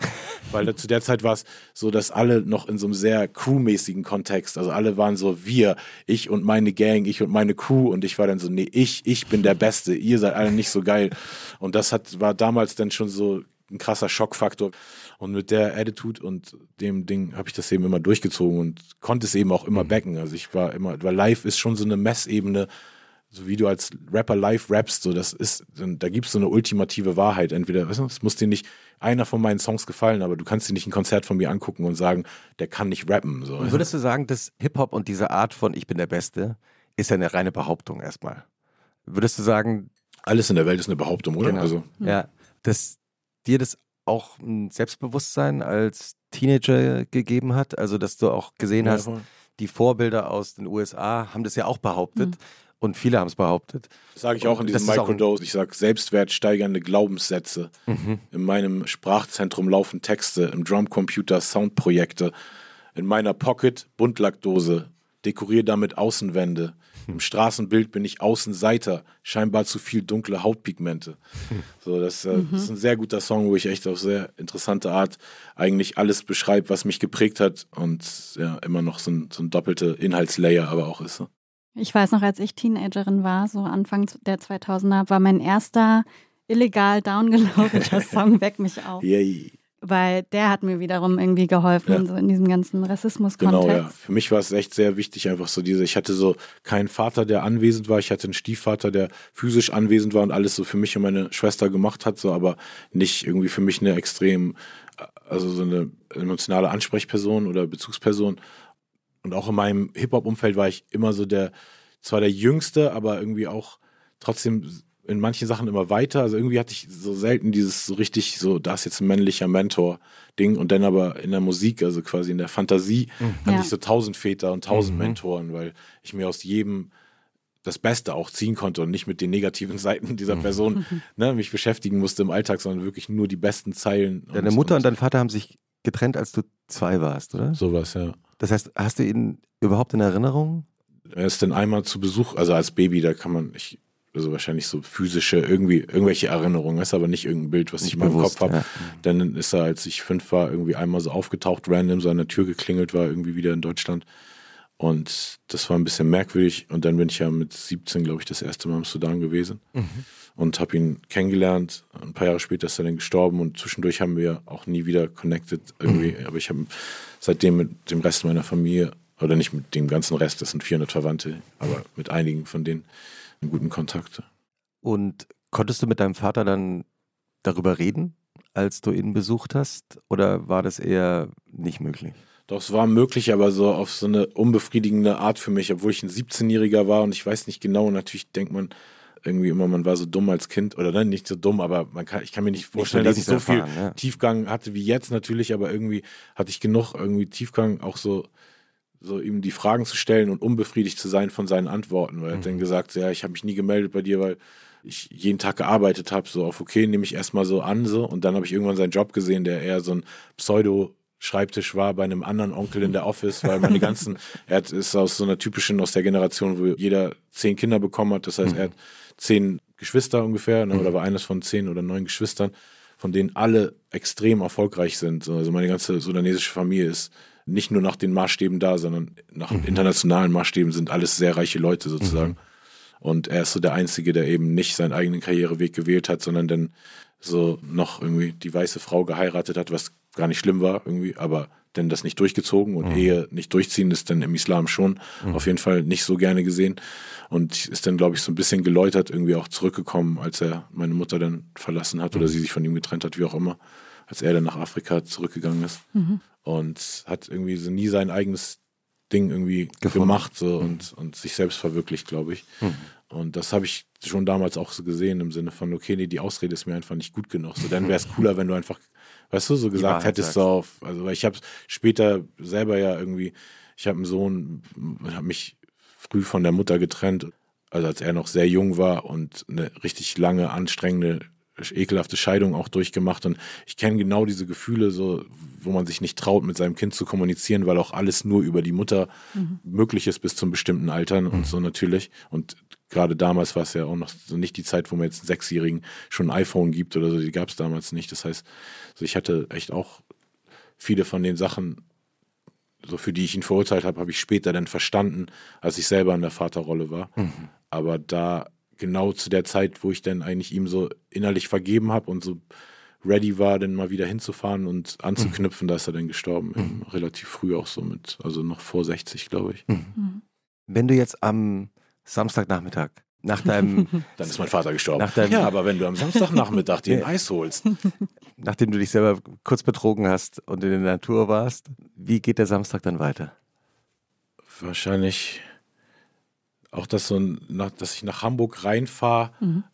Weil zu der Zeit war es so, dass alle noch in so einem sehr crewmäßigen Kontext, also alle waren so wir, ich und meine Gang, ich und meine Crew und ich war dann so, nee, ich, ich bin der Beste, ihr seid alle nicht so geil. Und das hat, war damals dann schon so ein krasser Schockfaktor. Und mit der Attitude und dem Ding habe ich das eben immer durchgezogen und konnte es eben auch immer mhm. backen. Also ich war immer, weil live ist schon so eine Messebene, so wie du als Rapper live rappst, so das ist, da gibt es so eine ultimative Wahrheit. Entweder, weißt du, es muss dir nicht einer von meinen Songs gefallen, aber du kannst dir nicht ein Konzert von mir angucken und sagen, der kann nicht rappen. So. Und würdest du sagen, dass Hip-Hop und diese Art von Ich bin der Beste ist ja eine reine Behauptung erstmal? Würdest du sagen. Alles in der Welt ist eine Behauptung, oder? Genau. Also. Ja, dass dir das auch ein Selbstbewusstsein als Teenager gegeben hat? Also, dass du auch gesehen ja, hast, die Vorbilder aus den USA haben das ja auch behauptet. Mhm. Und viele haben es behauptet. Das sage ich auch in diesem Microdose. Ich sage selbstwertsteigernde Glaubenssätze. Mhm. In meinem Sprachzentrum laufen Texte, im Drumcomputer Soundprojekte. In meiner Pocket Buntlackdose. Dekoriere damit Außenwände. Im Straßenbild bin ich Außenseiter, scheinbar zu viel dunkle Hautpigmente. So, das, äh, mhm. das, ist ein sehr guter Song, wo ich echt auf sehr interessante Art eigentlich alles beschreibe, was mich geprägt hat und ja, immer noch so ein, so ein doppelte Inhaltslayer aber auch ist. Ich weiß noch, als ich Teenagerin war, so Anfang der 2000er, war mein erster illegal downgeloadeter Song Weck mich auf. Yay weil der hat mir wiederum irgendwie geholfen ja. so in diesem ganzen Rassismus-Kontext. Genau, ja. Für mich war es echt sehr wichtig, einfach so diese, ich hatte so keinen Vater, der anwesend war, ich hatte einen Stiefvater, der physisch anwesend war und alles so für mich und meine Schwester gemacht hat, so, aber nicht irgendwie für mich eine extrem, also so eine emotionale Ansprechperson oder Bezugsperson. Und auch in meinem Hip-Hop-Umfeld war ich immer so der, zwar der Jüngste, aber irgendwie auch trotzdem in manchen Sachen immer weiter. Also irgendwie hatte ich so selten dieses so richtig, so, da ist jetzt ein männlicher Mentor-Ding und dann aber in der Musik, also quasi in der Fantasie, mhm. hatte ja. ich so tausend Väter und tausend mhm. Mentoren, weil ich mir aus jedem das Beste auch ziehen konnte und nicht mit den negativen Seiten dieser mhm. Person ne, mich beschäftigen musste im Alltag, sondern wirklich nur die besten Zeilen. Deine und, Mutter und, und dein Vater haben sich getrennt, als du zwei warst, oder? Sowas, ja. Das heißt, hast du ihn überhaupt in Erinnerung? Er ist dann einmal zu Besuch, also als Baby, da kann man, ich, also wahrscheinlich so physische, irgendwie, irgendwelche Erinnerungen, ist aber nicht irgendein Bild, was nicht ich in meinem Kopf habe. Ja. Dann ist er, als ich fünf war, irgendwie einmal so aufgetaucht, random, so an der Tür geklingelt war, irgendwie wieder in Deutschland. Und das war ein bisschen merkwürdig. Und dann bin ich ja mit 17, glaube ich, das erste Mal im Sudan gewesen mhm. Und habe ihn kennengelernt. Ein paar Jahre später ist er dann gestorben und zwischendurch haben wir auch nie wieder connected irgendwie. Mhm. Aber ich habe seitdem mit dem Rest meiner Familie, oder nicht mit dem ganzen Rest, das sind 400 Verwandte, aber mit einigen von denen einen guten Kontakt. Und konntest du mit deinem Vater dann darüber reden, als du ihn besucht hast? Oder war das eher nicht möglich? Doch, es war möglich, aber so auf so eine unbefriedigende Art für mich, obwohl ich ein 17-Jähriger war und ich weiß nicht genau, natürlich denkt man irgendwie immer, man war so dumm als Kind oder dann nicht so dumm, aber man kann, ich kann mir nicht vorstellen, nicht dass ich so erfahren, viel ja. Tiefgang hatte wie jetzt natürlich, aber irgendwie hatte ich genug irgendwie Tiefgang, auch so so ihm die Fragen zu stellen und unbefriedigt zu sein von seinen Antworten, weil er hat dann mhm. gesagt, ja, ich habe mich nie gemeldet bei dir, weil ich jeden Tag gearbeitet habe, so auf okay, nehme ich erstmal so an so und dann habe ich irgendwann seinen Job gesehen, der eher so ein Pseudo Schreibtisch war bei einem anderen Onkel in der Office, weil meine ganzen, er ist aus so einer typischen, aus der Generation, wo jeder zehn Kinder bekommen hat. Das heißt, mhm. er hat zehn Geschwister ungefähr, ne, mhm. oder war eines von zehn oder neun Geschwistern, von denen alle extrem erfolgreich sind. Also meine ganze sudanesische Familie ist nicht nur nach den Maßstäben da, sondern nach mhm. internationalen Maßstäben sind alles sehr reiche Leute sozusagen. Mhm. Und er ist so der Einzige, der eben nicht seinen eigenen Karriereweg gewählt hat, sondern dann so noch irgendwie die weiße Frau geheiratet hat, was gar nicht schlimm war irgendwie, aber denn das nicht durchgezogen und mhm. Ehe nicht durchziehen ist dann im Islam schon mhm. auf jeden Fall nicht so gerne gesehen und ist dann glaube ich so ein bisschen geläutert irgendwie auch zurückgekommen, als er meine Mutter dann verlassen hat mhm. oder sie sich von ihm getrennt hat, wie auch immer, als er dann nach Afrika zurückgegangen ist mhm. und hat irgendwie so nie sein eigenes Ding irgendwie Gefunden. gemacht so mhm. und, und sich selbst verwirklicht, glaube ich. Mhm. Und das habe ich schon damals auch so gesehen im Sinne von, okay, nee, die Ausrede ist mir einfach nicht gut genug. So, dann wäre es cooler, wenn du einfach weißt du, so gesagt hättest sagst. du auf, also ich habe später selber ja irgendwie, ich habe einen Sohn, habe mich früh von der Mutter getrennt, also als er noch sehr jung war und eine richtig lange, anstrengende, ekelhafte Scheidung auch durchgemacht und ich kenne genau diese Gefühle, so wo man sich nicht traut, mit seinem Kind zu kommunizieren, weil auch alles nur über die Mutter mhm. möglich ist bis zum bestimmten Altern mhm. und so natürlich und gerade damals war es ja auch noch so nicht die Zeit, wo man jetzt einen Sechsjährigen schon ein iPhone gibt oder so, die gab es damals nicht. Das heißt, also ich hatte echt auch viele von den Sachen, so für die ich ihn verurteilt habe, habe ich später dann verstanden, als ich selber in der Vaterrolle war. Mhm. Aber da genau zu der Zeit, wo ich dann eigentlich ihm so innerlich vergeben habe und so ready war, dann mal wieder hinzufahren und anzuknüpfen, mhm. da ist er dann gestorben. Mhm. Relativ früh auch so mit, also noch vor 60, glaube ich. Mhm. Mhm. Wenn du jetzt am Samstagnachmittag. Nach deinem. Dann ist mein Vater gestorben. Deinem, ja, aber wenn du am Samstagnachmittag dir ein Eis holst. Nachdem du dich selber kurz betrogen hast und in der Natur warst, wie geht der Samstag dann weiter? Wahrscheinlich auch, dass, so ein, dass ich nach Hamburg reinfahre. Mhm.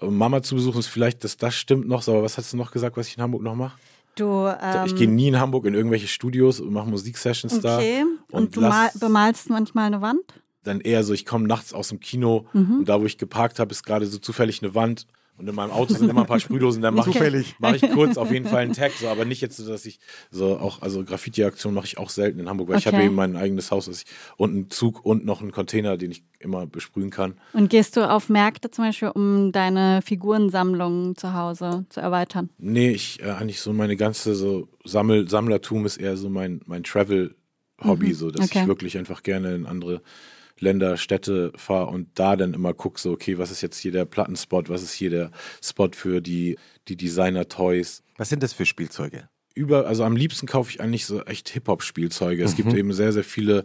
Mama zu besuchen ist vielleicht, dass das stimmt noch, aber was hast du noch gesagt, was ich in Hamburg noch mache? Du, ähm, ich gehe nie in Hamburg in irgendwelche Studios und mache Musiksessions okay. da. Okay. Und, und du bemalst manchmal eine Wand? dann eher so, ich komme nachts aus dem Kino mhm. und da, wo ich geparkt habe, ist gerade so zufällig eine Wand und in meinem Auto sind immer ein paar Sprühdosen, dann mache ich, mach ich kurz auf jeden Fall einen Tag, so, aber nicht jetzt so, dass ich so auch, also Graffiti-Aktionen mache ich auch selten in Hamburg, weil okay. ich habe eben mein eigenes Haus ich, und einen Zug und noch einen Container, den ich immer besprühen kann. Und gehst du auf Märkte zum Beispiel, um deine Figurensammlung zu Hause zu erweitern? Nee, ich äh, eigentlich so meine ganze so Sammel, Sammlertum ist eher so mein, mein Travel-Hobby, mhm. so dass okay. ich wirklich einfach gerne in andere Länder, Städte fahre und da dann immer gucke, so, okay, was ist jetzt hier der Plattenspot, was ist hier der Spot für die, die Designer-Toys. Was sind das für Spielzeuge? Über, also am liebsten kaufe ich eigentlich so echt Hip-Hop-Spielzeuge. Mhm. Es gibt mhm. eben sehr, sehr viele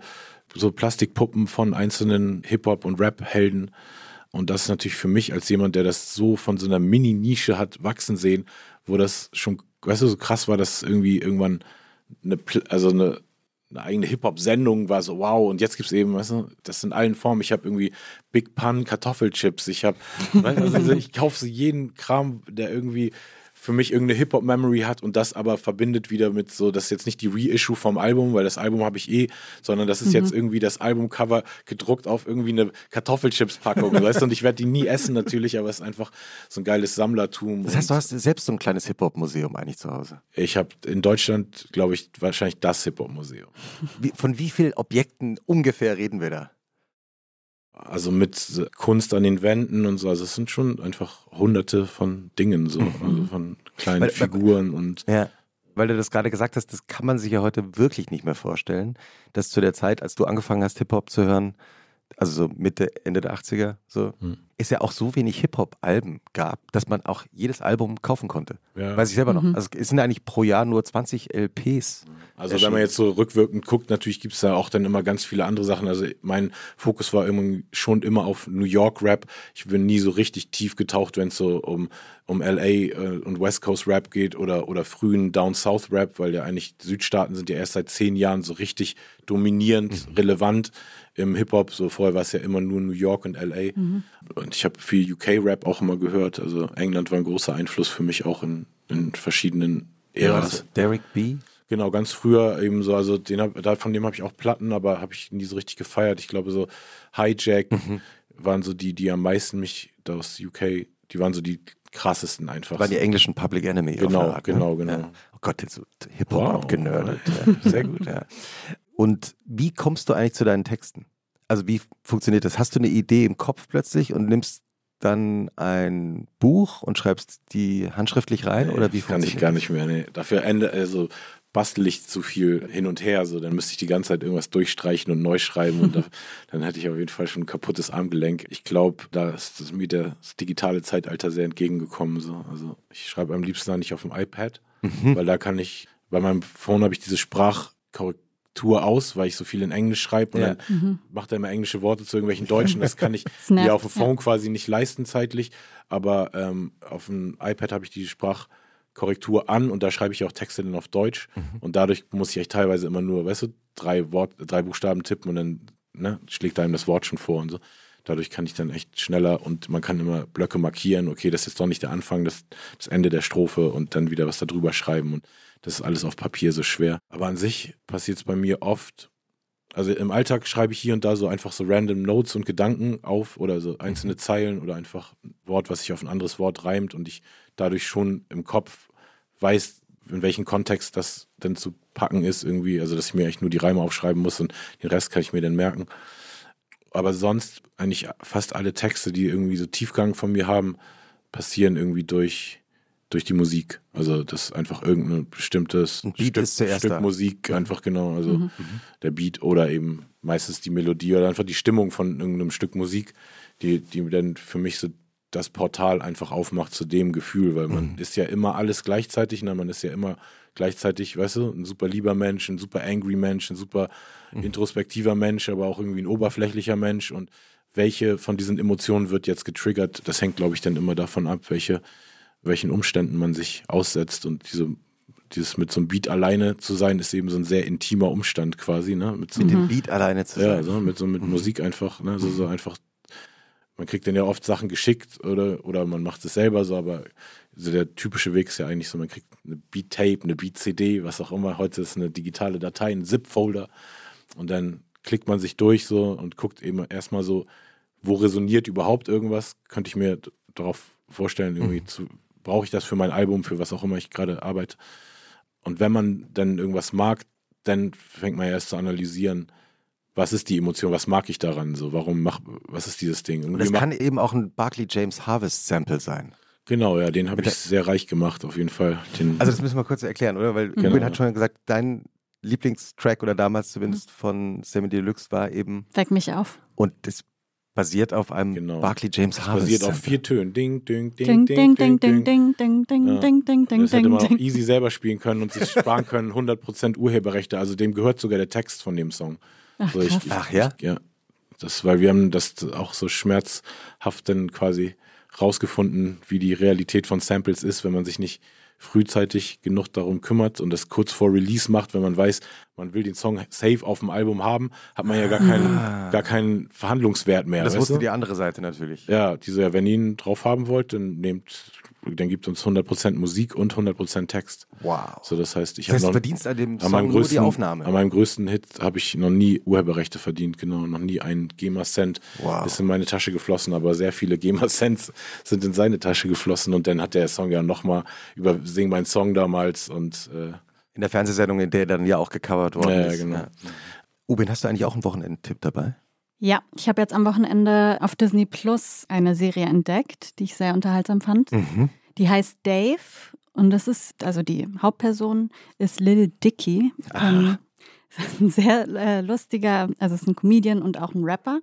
so Plastikpuppen von einzelnen Hip-Hop- und Rap-Helden. Und das ist natürlich für mich als jemand, der das so von so einer Mini-Nische hat wachsen sehen, wo das schon, weißt du, so krass war, dass irgendwie irgendwann eine, also eine eine eigene Hip-Hop-Sendung war so, wow, und jetzt gibt es eben, weißt du, das in allen Formen. Ich habe irgendwie Big Pun Kartoffelchips, ich habe, also ich kaufe so jeden Kram, der irgendwie für mich irgendeine Hip-Hop-Memory hat und das aber verbindet wieder mit so, das ist jetzt nicht die Reissue vom Album, weil das Album habe ich eh, sondern das ist mhm. jetzt irgendwie das Albumcover gedruckt auf irgendwie eine Kartoffelchips-Packung, weißt du, und ich werde die nie essen natürlich, aber es ist einfach so ein geiles Sammlertum. Das heißt, du hast selbst so ein kleines Hip-Hop-Museum eigentlich zu Hause? Ich habe in Deutschland, glaube ich, wahrscheinlich das Hip-Hop-Museum. Von wie vielen Objekten ungefähr reden wir da? Also mit Kunst an den Wänden und so. Also es sind schon einfach hunderte von Dingen, so, mhm. also von kleinen weil, Figuren und. Ja, weil du das gerade gesagt hast, das kann man sich ja heute wirklich nicht mehr vorstellen, dass zu der Zeit, als du angefangen hast, Hip-Hop zu hören, also so Mitte, Ende der 80er, so, hm. Es ja auch so wenig Hip-Hop-Alben gab, dass man auch jedes Album kaufen konnte. Ja. Weiß ich selber mhm. noch. Also es sind eigentlich pro Jahr nur 20 LPs. Also erschienen. wenn man jetzt so rückwirkend guckt, natürlich gibt es da auch dann immer ganz viele andere Sachen. Also mein Fokus war immer, schon immer auf New York Rap. Ich bin nie so richtig tief getaucht, wenn es so um, um LA äh, und West Coast Rap geht oder, oder frühen Down South Rap, weil ja eigentlich Südstaaten sind ja erst seit zehn Jahren so richtig dominierend, mhm. relevant im Hip-Hop. So vorher war es ja immer nur New York und LA. Mhm. Und ich habe viel UK-Rap auch immer gehört. Also England war ein großer Einfluss für mich auch in, in verschiedenen Äras. Derek B. Genau, ganz früher eben so, also den hab, von dem habe ich auch Platten, aber habe ich nie so richtig gefeiert. Ich glaube so Hijack mhm. waren so die, die am meisten mich aus UK, die waren so die krassesten einfach. Waren die englischen Public Enemy. Genau, Art, genau, ne? genau. Ja. Oh Gott, jetzt so Hip-Hop wow. abgenördet. Ja. Sehr gut, ja. Und wie kommst du eigentlich zu deinen Texten? Also wie funktioniert das? Hast du eine Idee im Kopf plötzlich und nimmst dann ein Buch und schreibst die handschriftlich rein nee, oder wie Kann ich gar nicht mehr. Nee. Dafür Ende, also bastel ich zu viel hin und her. So, dann müsste ich die ganze Zeit irgendwas durchstreichen und neu schreiben und da, dann hätte ich auf jeden Fall schon ein kaputtes Armgelenk. Ich glaube, da ist das mir das digitale Zeitalter sehr entgegengekommen. So. Also ich schreibe am liebsten nicht auf dem iPad, mhm. weil da kann ich, bei meinem Phone habe ich diese Sprachkorrektur Tour aus, weil ich so viel in Englisch schreibe und ja. dann mhm. macht er immer englische Worte zu irgendwelchen Deutschen. Das kann ich mir auf dem Phone quasi nicht leisten zeitlich, aber ähm, auf dem iPad habe ich die Sprachkorrektur an und da schreibe ich auch Texte dann auf Deutsch mhm. und dadurch muss ich echt teilweise immer nur, weißt du, drei Wort, drei Buchstaben tippen und dann ne, schlägt einem das Wort schon vor und so. Dadurch kann ich dann echt schneller und man kann immer Blöcke markieren, okay, das ist doch nicht der Anfang, das, das Ende der Strophe und dann wieder was darüber schreiben und das ist alles auf Papier so schwer. Aber an sich passiert es bei mir oft. Also im Alltag schreibe ich hier und da so einfach so random Notes und Gedanken auf oder so einzelne mhm. Zeilen oder einfach ein Wort, was sich auf ein anderes Wort reimt und ich dadurch schon im Kopf weiß, in welchem Kontext das denn zu packen ist irgendwie. Also dass ich mir eigentlich nur die Reime aufschreiben muss und den Rest kann ich mir dann merken. Aber sonst eigentlich fast alle Texte, die irgendwie so Tiefgang von mir haben, passieren irgendwie durch durch die Musik. Also das ist einfach irgendein bestimmtes ein Beat Stück, Stück da. Musik, einfach genau. Also mhm. der Beat oder eben meistens die Melodie oder einfach die Stimmung von irgendeinem Stück Musik, die, die dann für mich so das Portal einfach aufmacht zu dem Gefühl, weil man mhm. ist ja immer alles gleichzeitig, ne? man ist ja immer gleichzeitig, weißt du, ein super lieber Mensch, ein super angry Mensch, ein super mhm. introspektiver Mensch, aber auch irgendwie ein oberflächlicher Mensch und welche von diesen Emotionen wird jetzt getriggert, das hängt, glaube ich, dann immer davon ab, welche welchen Umständen man sich aussetzt und diese dieses mit so einem Beat alleine zu sein, ist eben so ein sehr intimer Umstand quasi, ne? Mit, so, mit dem Beat alleine zu sein. Ja, so, mit so mit mhm. Musik einfach, ne? So, so einfach, man kriegt dann ja oft Sachen geschickt oder, oder man macht es selber so, aber so der typische Weg ist ja eigentlich so, man kriegt eine Beat-Tape, eine Beat-CD, was auch immer, heute ist eine digitale Datei, ein ZIP-Folder und dann klickt man sich durch so und guckt eben erstmal so, wo resoniert überhaupt irgendwas, könnte ich mir darauf vorstellen, irgendwie mhm. zu brauche ich das für mein Album, für was auch immer ich gerade arbeite. Und wenn man dann irgendwas mag, dann fängt man erst zu analysieren, was ist die Emotion, was mag ich daran, so, warum mach, was ist dieses Ding? Und das kann eben auch ein Barclay James Harvest Sample sein. Genau, ja, den habe ich sehr reich gemacht, auf jeden Fall. Den also das müssen wir kurz erklären, oder? Weil genau. Hat schon gesagt, dein Lieblingstrack oder damals zumindest von Sammy Deluxe war eben Weck mich auf. Und das basiert auf einem genau. Barclay James Harvest. Basiert auf vier Tönen. Ding, ding, ding, ding, ding, ding, ding, ding, ding, ding, ding, ding, ding. Das hätte man auch easy selber spielen können und sich sparen können, 100% Urheberrechte. Also dem gehört sogar der Text von dem Song. Ach, Ach ja? ja. Das, weil wir haben das auch so schmerzhaft dann quasi rausgefunden, wie die Realität von Samples ist, wenn man sich nicht frühzeitig genug darum kümmert und das kurz vor Release macht, wenn man weiß, man will den Song safe auf dem Album haben, hat man ja gar keinen, ah. gar keinen Verhandlungswert mehr. Das wusste du? die andere Seite natürlich. Ja, diese, ja, wenn ihr ihn drauf haben wollt, dann nehmt dann gibt uns 100% Musik und 100% Text. Wow. So, das heißt, ich das heißt, noch, verdienst an dem Song an größten, nur die Aufnahme. An meinem größten Hit habe ich noch nie Urheberrechte verdient, genau, noch nie einen GEMA-Cent wow. ist in meine Tasche geflossen, aber sehr viele GEMA-Cents sind in seine Tasche geflossen und dann hat der Song ja nochmal über Sing mein Song damals und äh, in der Fernsehsendung, in der dann ja auch gecovert worden ja, ist. Genau. Ja. Ubin, hast du eigentlich auch einen Wochenendtipp dabei? Ja, ich habe jetzt am Wochenende auf Disney Plus eine Serie entdeckt, die ich sehr unterhaltsam fand. Mhm. Die heißt Dave und das ist, also die Hauptperson ist Lil Dicky. Ähm, ein sehr äh, lustiger, also ist ein Comedian und auch ein Rapper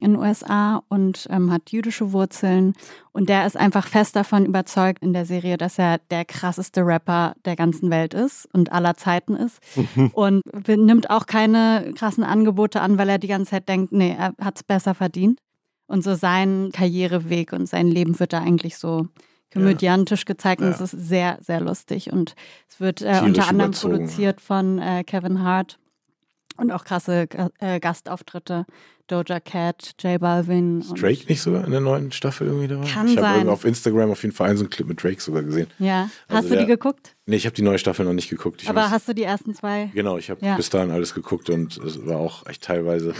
in den USA und ähm, hat jüdische Wurzeln. Und der ist einfach fest davon überzeugt in der Serie, dass er der krasseste Rapper der ganzen Welt ist und aller Zeiten ist. und nimmt auch keine krassen Angebote an, weil er die ganze Zeit denkt, nee, er hat es besser verdient. Und so sein Karriereweg und sein Leben wird da eigentlich so komödiantisch gezeigt. Ja. Und es ist sehr, sehr lustig. Und es wird äh, unter anderem überzogen. produziert von äh, Kevin Hart und auch krasse äh, Gastauftritte. Doja Cat, J Balvin. Ist Drake nicht sogar in der neuen Staffel irgendwie dabei? Kann ich habe auf Instagram auf jeden Fall einen so einen Clip mit Drake sogar gesehen. Ja. Also hast du der, die geguckt? Nee, ich habe die neue Staffel noch nicht geguckt. Ich Aber weiß, hast du die ersten zwei? Genau, ich habe ja. bis dahin alles geguckt und es war auch echt teilweise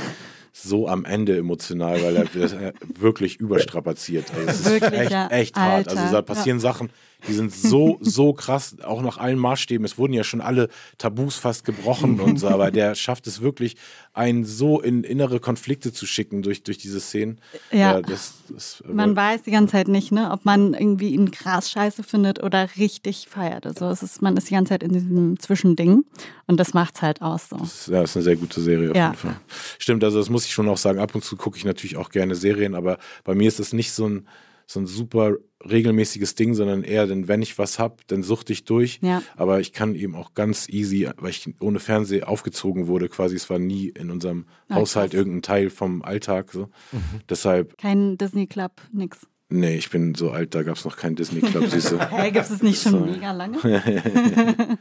so am Ende emotional, weil er wirklich überstrapaziert. Also es ist wirklich, echt, echt hart. Also da passieren ja. Sachen, die sind so, so krass, auch nach allen Maßstäben. Es wurden ja schon alle Tabus fast gebrochen und so, aber der schafft es wirklich, einen so in innere Konflikte zu schicken durch, durch diese Szenen. Ja. ja das, das, man weiß die ganze Zeit nicht, ne, ob man irgendwie ihn krass scheiße findet oder richtig feiert. Also es ist, man ist die ganze Zeit in diesem Zwischending und das macht es halt aus. So. Das, ja, das ist eine sehr gute Serie auf ja. jeden Fall. Stimmt, also das muss ich schon auch sagen. Ab und zu gucke ich natürlich auch gerne Serien, aber bei mir ist es nicht so ein so ein super regelmäßiges Ding, sondern eher, denn wenn ich was habe, dann suchte ich durch. Ja. Aber ich kann eben auch ganz easy, weil ich ohne Fernseher aufgezogen wurde, quasi, es war nie in unserem Ach, Haushalt krass. irgendein Teil vom Alltag. So. Mhm. Deshalb. Kein Disney Club, nix. Nee, ich bin so alt, da gab es noch keinen Disney Club, siehst du. Hey, gibt es nicht schon so. mega lange?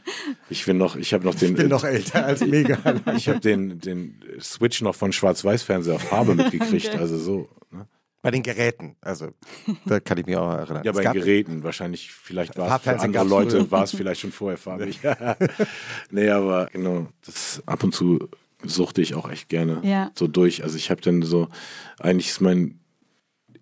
ich bin noch, ich habe noch den. Ich bin noch älter als mega lange. ich habe den, den Switch noch von Schwarz-Weiß-Fernseher auf Farbe mitgekriegt, okay. also so. Ne? Bei den Geräten, also da kann ich mich auch erinnern. Ja, bei den Geräten, wahrscheinlich, vielleicht war es für andere Leute, war es vielleicht schon vorher farbig. nee, aber genau, das ab und zu suchte ich auch echt gerne ja. so durch. Also ich habe dann so, eigentlich ist mein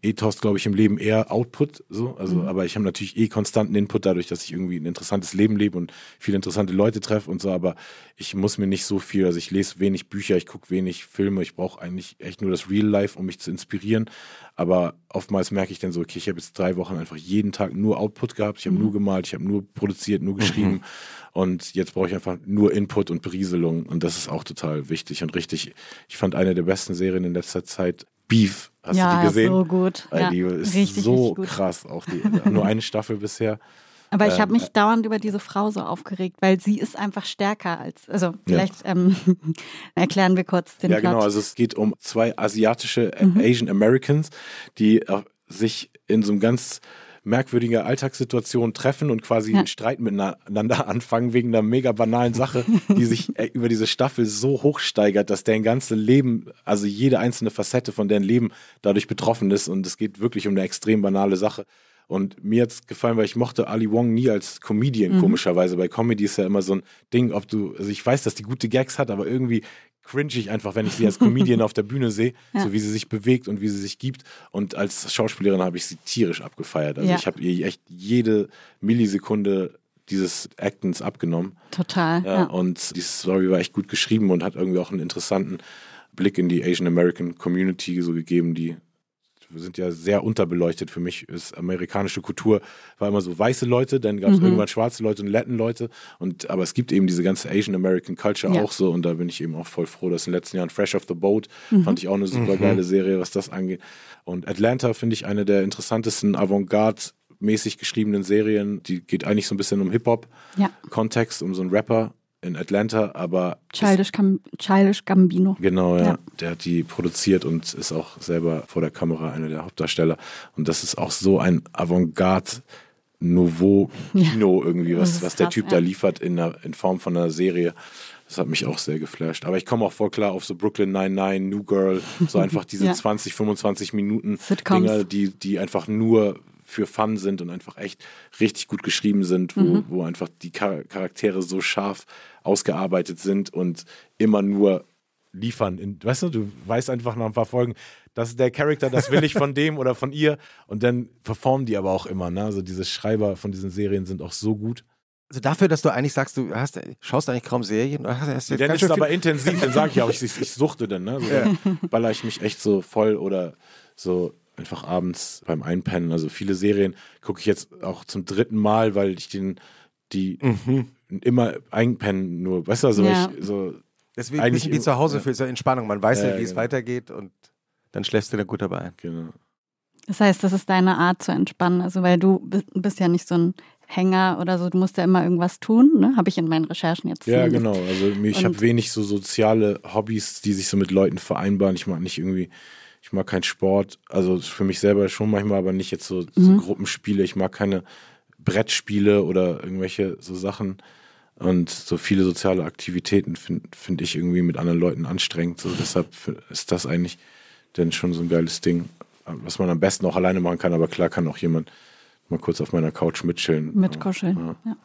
Ethos, glaube ich, im Leben eher Output, so. Also, mhm. aber ich habe natürlich eh konstanten Input dadurch, dass ich irgendwie ein interessantes Leben lebe und viele interessante Leute treffe und so, aber ich muss mir nicht so viel, also ich lese wenig Bücher, ich gucke wenig Filme, ich brauche eigentlich echt nur das Real Life, um mich zu inspirieren. Aber oftmals merke ich dann so, okay, ich habe jetzt drei Wochen einfach jeden Tag nur Output gehabt, ich habe mhm. nur gemalt, ich habe nur produziert, nur geschrieben. Mhm. Und jetzt brauche ich einfach nur Input und Berieselung. Und das ist auch total wichtig und richtig. Ich fand eine der besten Serien in letzter Zeit Beef. Hast ja, du die gesehen? so gut. Ja, die ist richtig, so richtig krass. Auch die, nur eine Staffel bisher. Aber ich habe mich ähm, dauernd über diese Frau so aufgeregt, weil sie ist einfach stärker als. Also vielleicht ja. ähm, erklären wir kurz den Ja, Plot. genau. Also es geht um zwei asiatische mhm. Asian Americans, die äh, sich in so einem ganz merkwürdige Alltagssituationen treffen und quasi ja. einen Streit miteinander anfangen wegen einer mega banalen Sache, die sich äh, über diese Staffel so hochsteigert, dass deren ganze Leben, also jede einzelne Facette von deren Leben dadurch betroffen ist und es geht wirklich um eine extrem banale Sache. Und mir hat es gefallen, weil ich mochte Ali Wong nie als Comedian, mhm. komischerweise. Bei Comedy ist ja immer so ein Ding, ob du, also ich weiß, dass die gute Gags hat, aber irgendwie cringe ich einfach, wenn ich sie als Comedian auf der Bühne sehe, ja. so wie sie sich bewegt und wie sie sich gibt. Und als Schauspielerin habe ich sie tierisch abgefeiert. Also ja. ich habe ihr echt jede Millisekunde dieses Actens abgenommen. Total. Ja. Und die Story war echt gut geschrieben und hat irgendwie auch einen interessanten Blick in die Asian American Community so gegeben, die wir sind ja sehr unterbeleuchtet für mich. Ist amerikanische Kultur war immer so weiße Leute, dann gab es mhm. irgendwann schwarze Leute und Latin Leute. Und aber es gibt eben diese ganze Asian American Culture ja. auch so und da bin ich eben auch voll froh, dass in den letzten Jahren Fresh off the Boat mhm. fand ich auch eine super geile mhm. Serie, was das angeht. Und Atlanta finde ich eine der interessantesten Avantgarde mäßig geschriebenen Serien. Die geht eigentlich so ein bisschen um Hip-Hop-Kontext, ja. um so einen Rapper, in Atlanta, aber Childish, Cam Childish Gambino. Genau, ja. Ja. Der hat die produziert und ist auch selber vor der Kamera einer der Hauptdarsteller. Und das ist auch so ein Avantgarde Nouveau Kino irgendwie, was, was der krass, Typ ja. da liefert in, einer, in Form von einer Serie. Das hat mich auch sehr geflasht. Aber ich komme auch voll klar auf so Brooklyn 99, New Girl, so einfach diese Ja. 20, 25 Minuten Sitcoms. Dinger, die, die einfach nur für Fun sind und einfach echt richtig gut geschrieben sind, wo, Mhm. wo einfach die Char Charaktere so scharf ausgearbeitet sind und immer nur liefern. In, weißt du, du weißt einfach nach ein paar Folgen, das ist der Charakter, das will ich von dem oder von ihr und dann performen die aber auch immer. Ne? Also diese Schreiber von diesen Serien sind auch so gut. Also dafür, dass du eigentlich sagst, du hast, schaust eigentlich kaum Serien. oder Hast, hast jetzt Dann ist es aber intensiv, dann sage ich auch, ich, ich, suchte dann. Ne? So, Dann baller ich mich echt so voll oder so einfach abends beim Einpennen. Also viele Serien gucke ich jetzt auch zum dritten Mal, weil ich den, die immer einpennen nur, weißt du, also Ja. ich so Deswegen eigentlich wie zu Hause ja. für so Entspannung. Man weiß ja, Ja, wie es genau. weitergeht und dann schläfst du da gut dabei ein. Genau. Das heißt, das ist deine Art zu entspannen. Also, weil du bi- bist ja nicht so ein Hänger oder so, du musst ja immer irgendwas tun, ne? Habe ich in meinen Recherchen jetzt Ja, genau. Also ich habe wenig so soziale Hobbys, die sich so mit Leuten vereinbaren. Ich mag nicht irgendwie, ich mag keinen Sport. Also für mich selber schon manchmal, aber nicht jetzt so, so Mhm. Gruppenspiele. Ich mag keine Brettspiele oder irgendwelche so Sachen. Und so viele soziale Aktivitäten finde find ich irgendwie mit anderen Leuten anstrengend. So deshalb ist das eigentlich dann schon so ein geiles Ding, was man am besten auch alleine machen kann. Aber klar kann auch jemand mal kurz auf meiner Couch mitchillen. Mitkuscheln. Ja.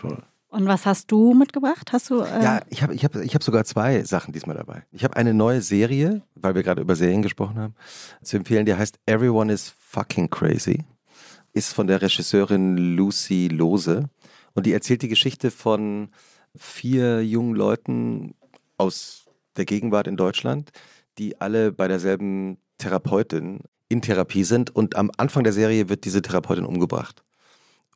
Voll. Und was hast du mitgebracht? Hast du. Äh, Ja, ich habe ich hab, ich hab sogar zwei Sachen diesmal dabei. Ich habe eine neue Serie, weil wir gerade über Serien gesprochen haben, zu empfehlen, die heißt Everyone is Fucking Crazy. Ist von der Regisseurin Lucy Lose. Und die erzählt die Geschichte von vier jungen Leuten aus der Gegenwart in Deutschland, die alle bei derselben Therapeutin in Therapie sind. Und am Anfang der Serie wird diese Therapeutin umgebracht.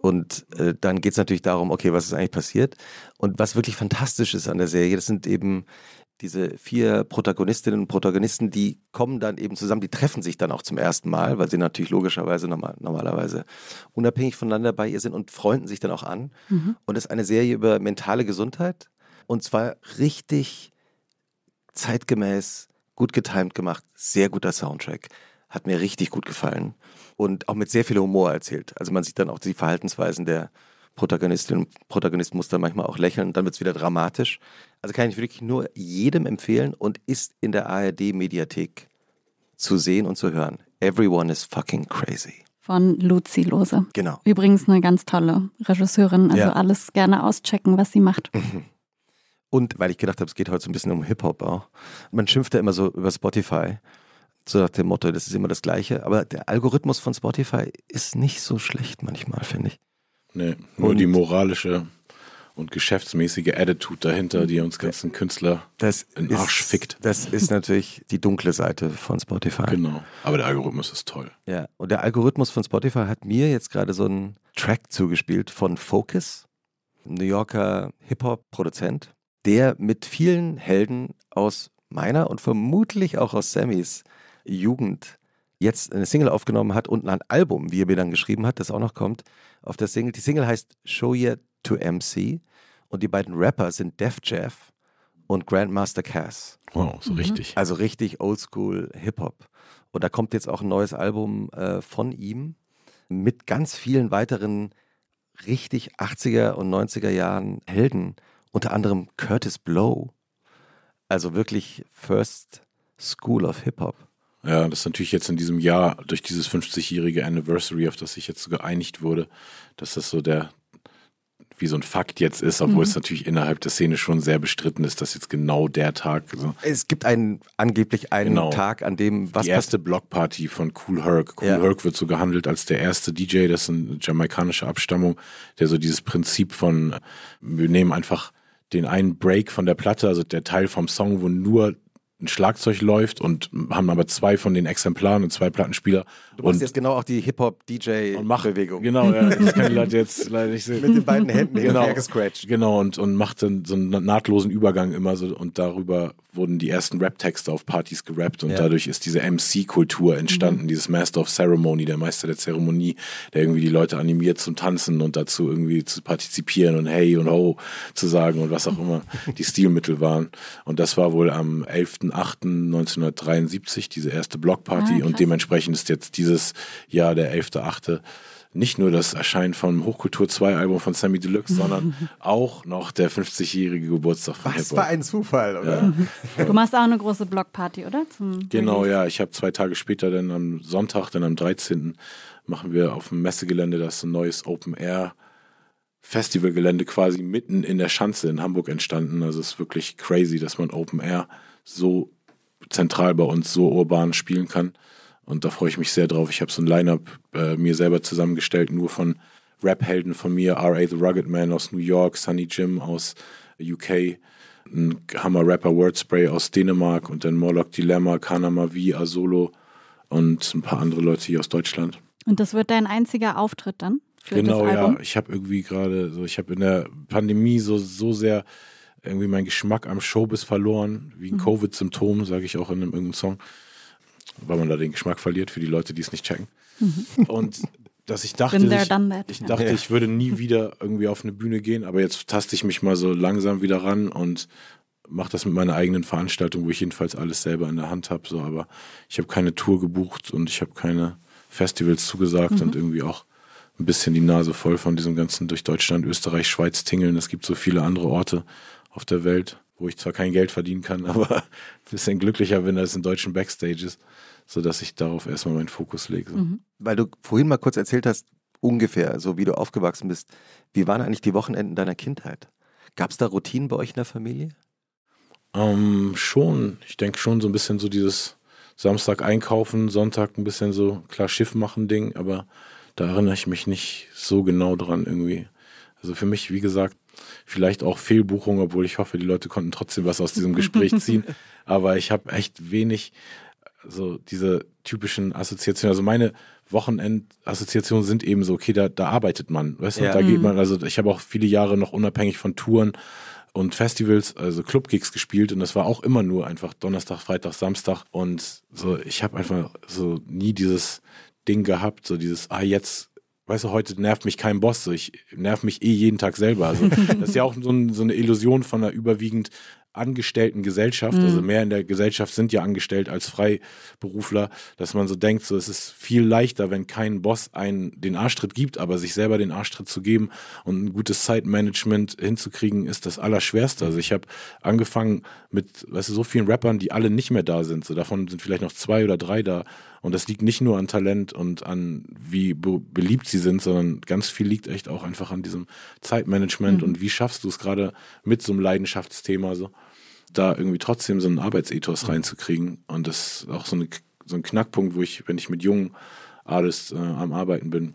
Und äh, dann geht es natürlich darum, okay, was ist eigentlich passiert? Und was wirklich fantastisch ist an der Serie, das sind eben diese vier Protagonistinnen und Protagonisten, die kommen dann eben zusammen, die treffen sich dann auch zum ersten Mal, weil sie natürlich logischerweise normal, normalerweise unabhängig voneinander bei ihr sind und freunden sich dann auch an. Und es ist eine Serie über mentale Gesundheit und zwar richtig zeitgemäß, gut getimt gemacht, sehr guter Soundtrack. Hat mir richtig gut gefallen und auch mit sehr viel Humor erzählt. Also man sieht dann auch die Verhaltensweisen der Protagonistin und Protagonist muss dann manchmal auch lächeln, dann wird es wieder dramatisch. Also kann ich wirklich nur jedem empfehlen und ist in der ARD-Mediathek zu sehen und zu hören. Everyone is fucking crazy. Von Luzi Lose. Genau. Übrigens eine ganz tolle Regisseurin. Also Ja. alles gerne auschecken, was sie macht. Und weil ich gedacht habe, es geht heute so ein bisschen um Hip-Hop auch. Man schimpft ja immer so über Spotify. So nach dem Motto, das ist immer das Gleiche. Aber der Algorithmus von Spotify ist nicht so schlecht manchmal, finde ich. Nee, nur Und- die moralische und geschäftsmäßige Attitude dahinter, die uns ganzen Künstler Das in den ist, Arsch fickt. Das ist natürlich die dunkle Seite von Spotify. Genau. Aber der Algorithmus ist toll. Ja, und der Algorithmus von Spotify hat mir jetzt gerade so einen Track zugespielt von Focus, New Yorker Hip-Hop-Produzent, der mit vielen Helden aus meiner und vermutlich auch aus Sammys Jugend jetzt eine Single aufgenommen hat und ein Album, wie er mir dann geschrieben hat, das auch noch kommt, auf der Single. Die Single heißt Show Ya to MC und die beiden Rapper sind Def Jeff und Grandmaster Cass. Wow, so richtig. Also richtig oldschool Hip-Hop. Und da kommt jetzt auch ein neues Album äh, von ihm mit ganz vielen weiteren richtig 80er und 90er Jahren Helden, unter anderem Curtis Blow. Also wirklich First School of Hip-Hop. Ja, das ist natürlich jetzt in diesem Jahr durch dieses 50-jährige Anniversary, auf das sich jetzt geeinigt wurde, dass das so der, wie so ein Fakt jetzt ist, obwohl es natürlich innerhalb der Szene schon sehr bestritten ist, dass jetzt genau der Tag, so Es gibt einen, angeblich einen Genau. Tag, an dem was die erste Blockparty von Cool Herc. Cool Ja. Herc wird so gehandelt als der erste DJ, das ist eine jamaikanische Abstammung, der so dieses Prinzip von, wir nehmen einfach den einen Break von der Platte, also der Teil vom Song, wo nur ein Schlagzeug läuft und haben aber zwei von den Exemplaren und zwei Plattenspieler Du machst und, jetzt genau auch die Hip-Hop-DJ-Bewegung. Genau, ja, das können die Leute jetzt leider nicht sehen. Mit den beiden Händen Genau. gescratcht. Genau, und, und macht dann so einen nahtlosen Übergang immer so und darüber wurden die ersten Rap-Texte auf Partys gerappt und Ja. dadurch ist diese MC-Kultur entstanden, dieses Master of Ceremony, der Meister der Zeremonie, der irgendwie die Leute animiert zum Tanzen und dazu irgendwie zu partizipieren und hey und ho zu sagen und was auch immer die Stilmittel waren. Und das war wohl am 11.08.1973, diese erste Blockparty Ah, und dementsprechend ist jetzt dieses Jahr der 11.08. nicht nur das Erscheinen vom Hochkultur 2 Album von Sammy Deluxe, sondern auch noch der 50-jährige Geburtstag von Was für ein Zufall, oder? Du machst auch eine große Blockparty, oder? Zum Genau, Release. ja. Ich habe zwei Tage später, dann am Sonntag, dann am 13. machen wir auf dem Messegelände das ein neues Open Air Festivalgelände quasi mitten in der Schanze in Hamburg entstanden. Also es ist wirklich crazy, dass man Open Air so zentral bei uns, so urban spielen kann. Und da freue ich mich sehr drauf. Ich habe so ein Line-Up äh, mir selber zusammengestellt, nur von Rap-Helden von mir, R.A. The Rugged Man aus New York, Sunny Jim aus UK, ein Hammer-Rapper Wordspray aus Dänemark und dann Morlock Dilemma, Kanama V, Asolo und ein paar andere Leute hier aus Deutschland. Und das wird dein einziger Auftritt dann für Genau, ja. Ich habe irgendwie gerade so, ich habe in der Pandemie so, so sehr irgendwie meinen Geschmack am Showbiz verloren, wie ein Mhm. Covid-Symptom, sage ich auch in einem irgendeinem Song, weil man da den Geschmack verliert für die Leute, die es nicht checken. Und dass ich dachte, there, ich, that. ich Ja. dachte, ich würde nie wieder irgendwie auf eine Bühne gehen, aber jetzt taste ich mich mal so langsam wieder ran und mache das mit meiner eigenen Veranstaltung, wo ich jedenfalls alles selber in der Hand habe. So, aber ich habe keine Tour gebucht und ich habe keine Festivals zugesagt Mhm. und irgendwie auch ein bisschen die Nase voll von diesem ganzen durch Deutschland, Österreich, Schweiz tingeln. Es gibt so viele andere Orte auf der Welt, wo ich zwar kein Geld verdienen kann, aber ein bisschen glücklicher bin als in deutschen Backstages, sodass ich darauf erstmal meinen Fokus lege. Mhm. Weil du vorhin mal kurz erzählt hast, ungefähr, so wie du aufgewachsen bist. Wie waren eigentlich die Wochenenden deiner Kindheit? Gab es da Routinen bei euch in der Familie? Ähm, schon. Ich denke schon so ein bisschen so dieses Samstag einkaufen, Sonntag ein bisschen so klar Schiff machen Ding, aber da erinnere ich mich nicht so genau dran irgendwie. Also für mich, wie gesagt, vielleicht auch Fehlbuchung, obwohl ich hoffe, die Leute konnten trotzdem was aus diesem Gespräch ziehen. Aber ich habe echt wenig so diese typischen Assoziationen. Also meine Wochenendassoziationen sind eben so, okay, da, da arbeitet man, weißt du, Ja. da geht man, also ich habe auch viele Jahre noch unabhängig von Touren und Festivals, also Clubgigs gespielt und das war auch immer nur einfach Donnerstag, Freitag, Samstag und so, ich habe einfach so nie dieses Ding gehabt, so dieses, ah, jetzt, weißt du, heute nervt mich kein Boss, so ich nerv mich eh jeden Tag selber. Also das ist ja auch so, ein, so eine Illusion von einer überwiegend angestellten Gesellschaft, also mehr in der Gesellschaft sind ja angestellt als Freiberufler, dass man so denkt, so es ist viel leichter, wenn kein Boss einen den Arschtritt gibt, aber sich selber den Arschtritt zu geben und ein gutes Zeitmanagement hinzukriegen, ist das Allerschwerste. Also ich habe angefangen mit, weißt du, so vielen Rappern, die alle nicht mehr da sind. So davon sind vielleicht noch zwei oder drei da. Und das liegt nicht nur an Talent und an wie be beliebt sie sind, sondern ganz viel liegt echt auch einfach an diesem Zeitmanagement und wie schaffst du es gerade mit so einem Leidenschaftsthema so, da irgendwie trotzdem so einen Arbeitsethos reinzukriegen. Und das ist auch so, eine, so ein Knackpunkt, wo ich, wenn ich mit jungen Artists äh, am Arbeiten bin,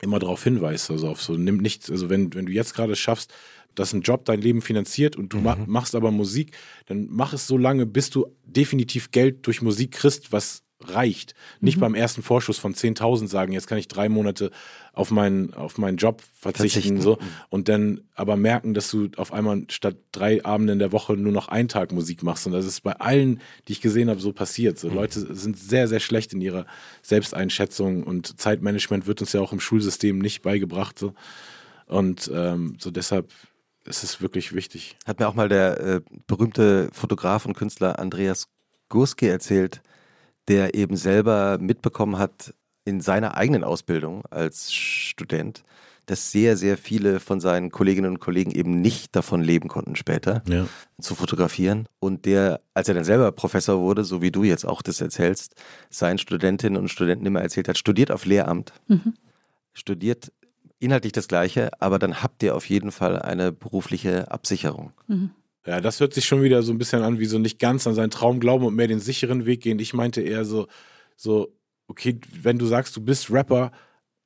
immer darauf hinweise, also auf so, nimm nicht, also wenn, wenn du jetzt gerade schaffst, dass ein Job dein Leben finanziert und du ma machst aber Musik, dann mach es so lange, bis du definitiv Geld durch Musik kriegst, was reicht. Nicht beim ersten Vorschuss von 10.000 sagen, jetzt kann ich drei Monate auf meinen, auf meinen Job verzichten, Verzichten. so und dann aber merken, dass du auf einmal statt drei Abende in der Woche nur noch einen Tag Musik machst. Und das ist bei allen, die ich gesehen habe, so passiert. So Leute sind sehr, sehr schlecht in ihrer Selbsteinschätzung und Zeitmanagement wird uns ja auch im Schulsystem nicht beigebracht. So. Und ähm, so deshalb ist es wirklich wichtig. Hat mir auch mal der äh, berühmte Fotograf und Künstler Andreas Gurski erzählt, der eben selber mitbekommen hat in seiner eigenen Ausbildung als Student, dass sehr, sehr viele von seinen Kolleginnen und Kollegen eben nicht davon leben konnten später Ja. zu fotografieren. Und der, als er dann selber Professor wurde, so wie du jetzt auch das erzählst, seinen Studentinnen und Studenten immer erzählt hat, studiert auf Lehramt, studiert inhaltlich das Gleiche, aber dann habt ihr auf jeden Fall eine berufliche Absicherung. Ja, das hört sich schon wieder so ein bisschen an, wie so nicht ganz an seinen Traum glauben und mehr den sicheren Weg gehen. Ich meinte eher so, so, okay, wenn du sagst, du bist Rapper,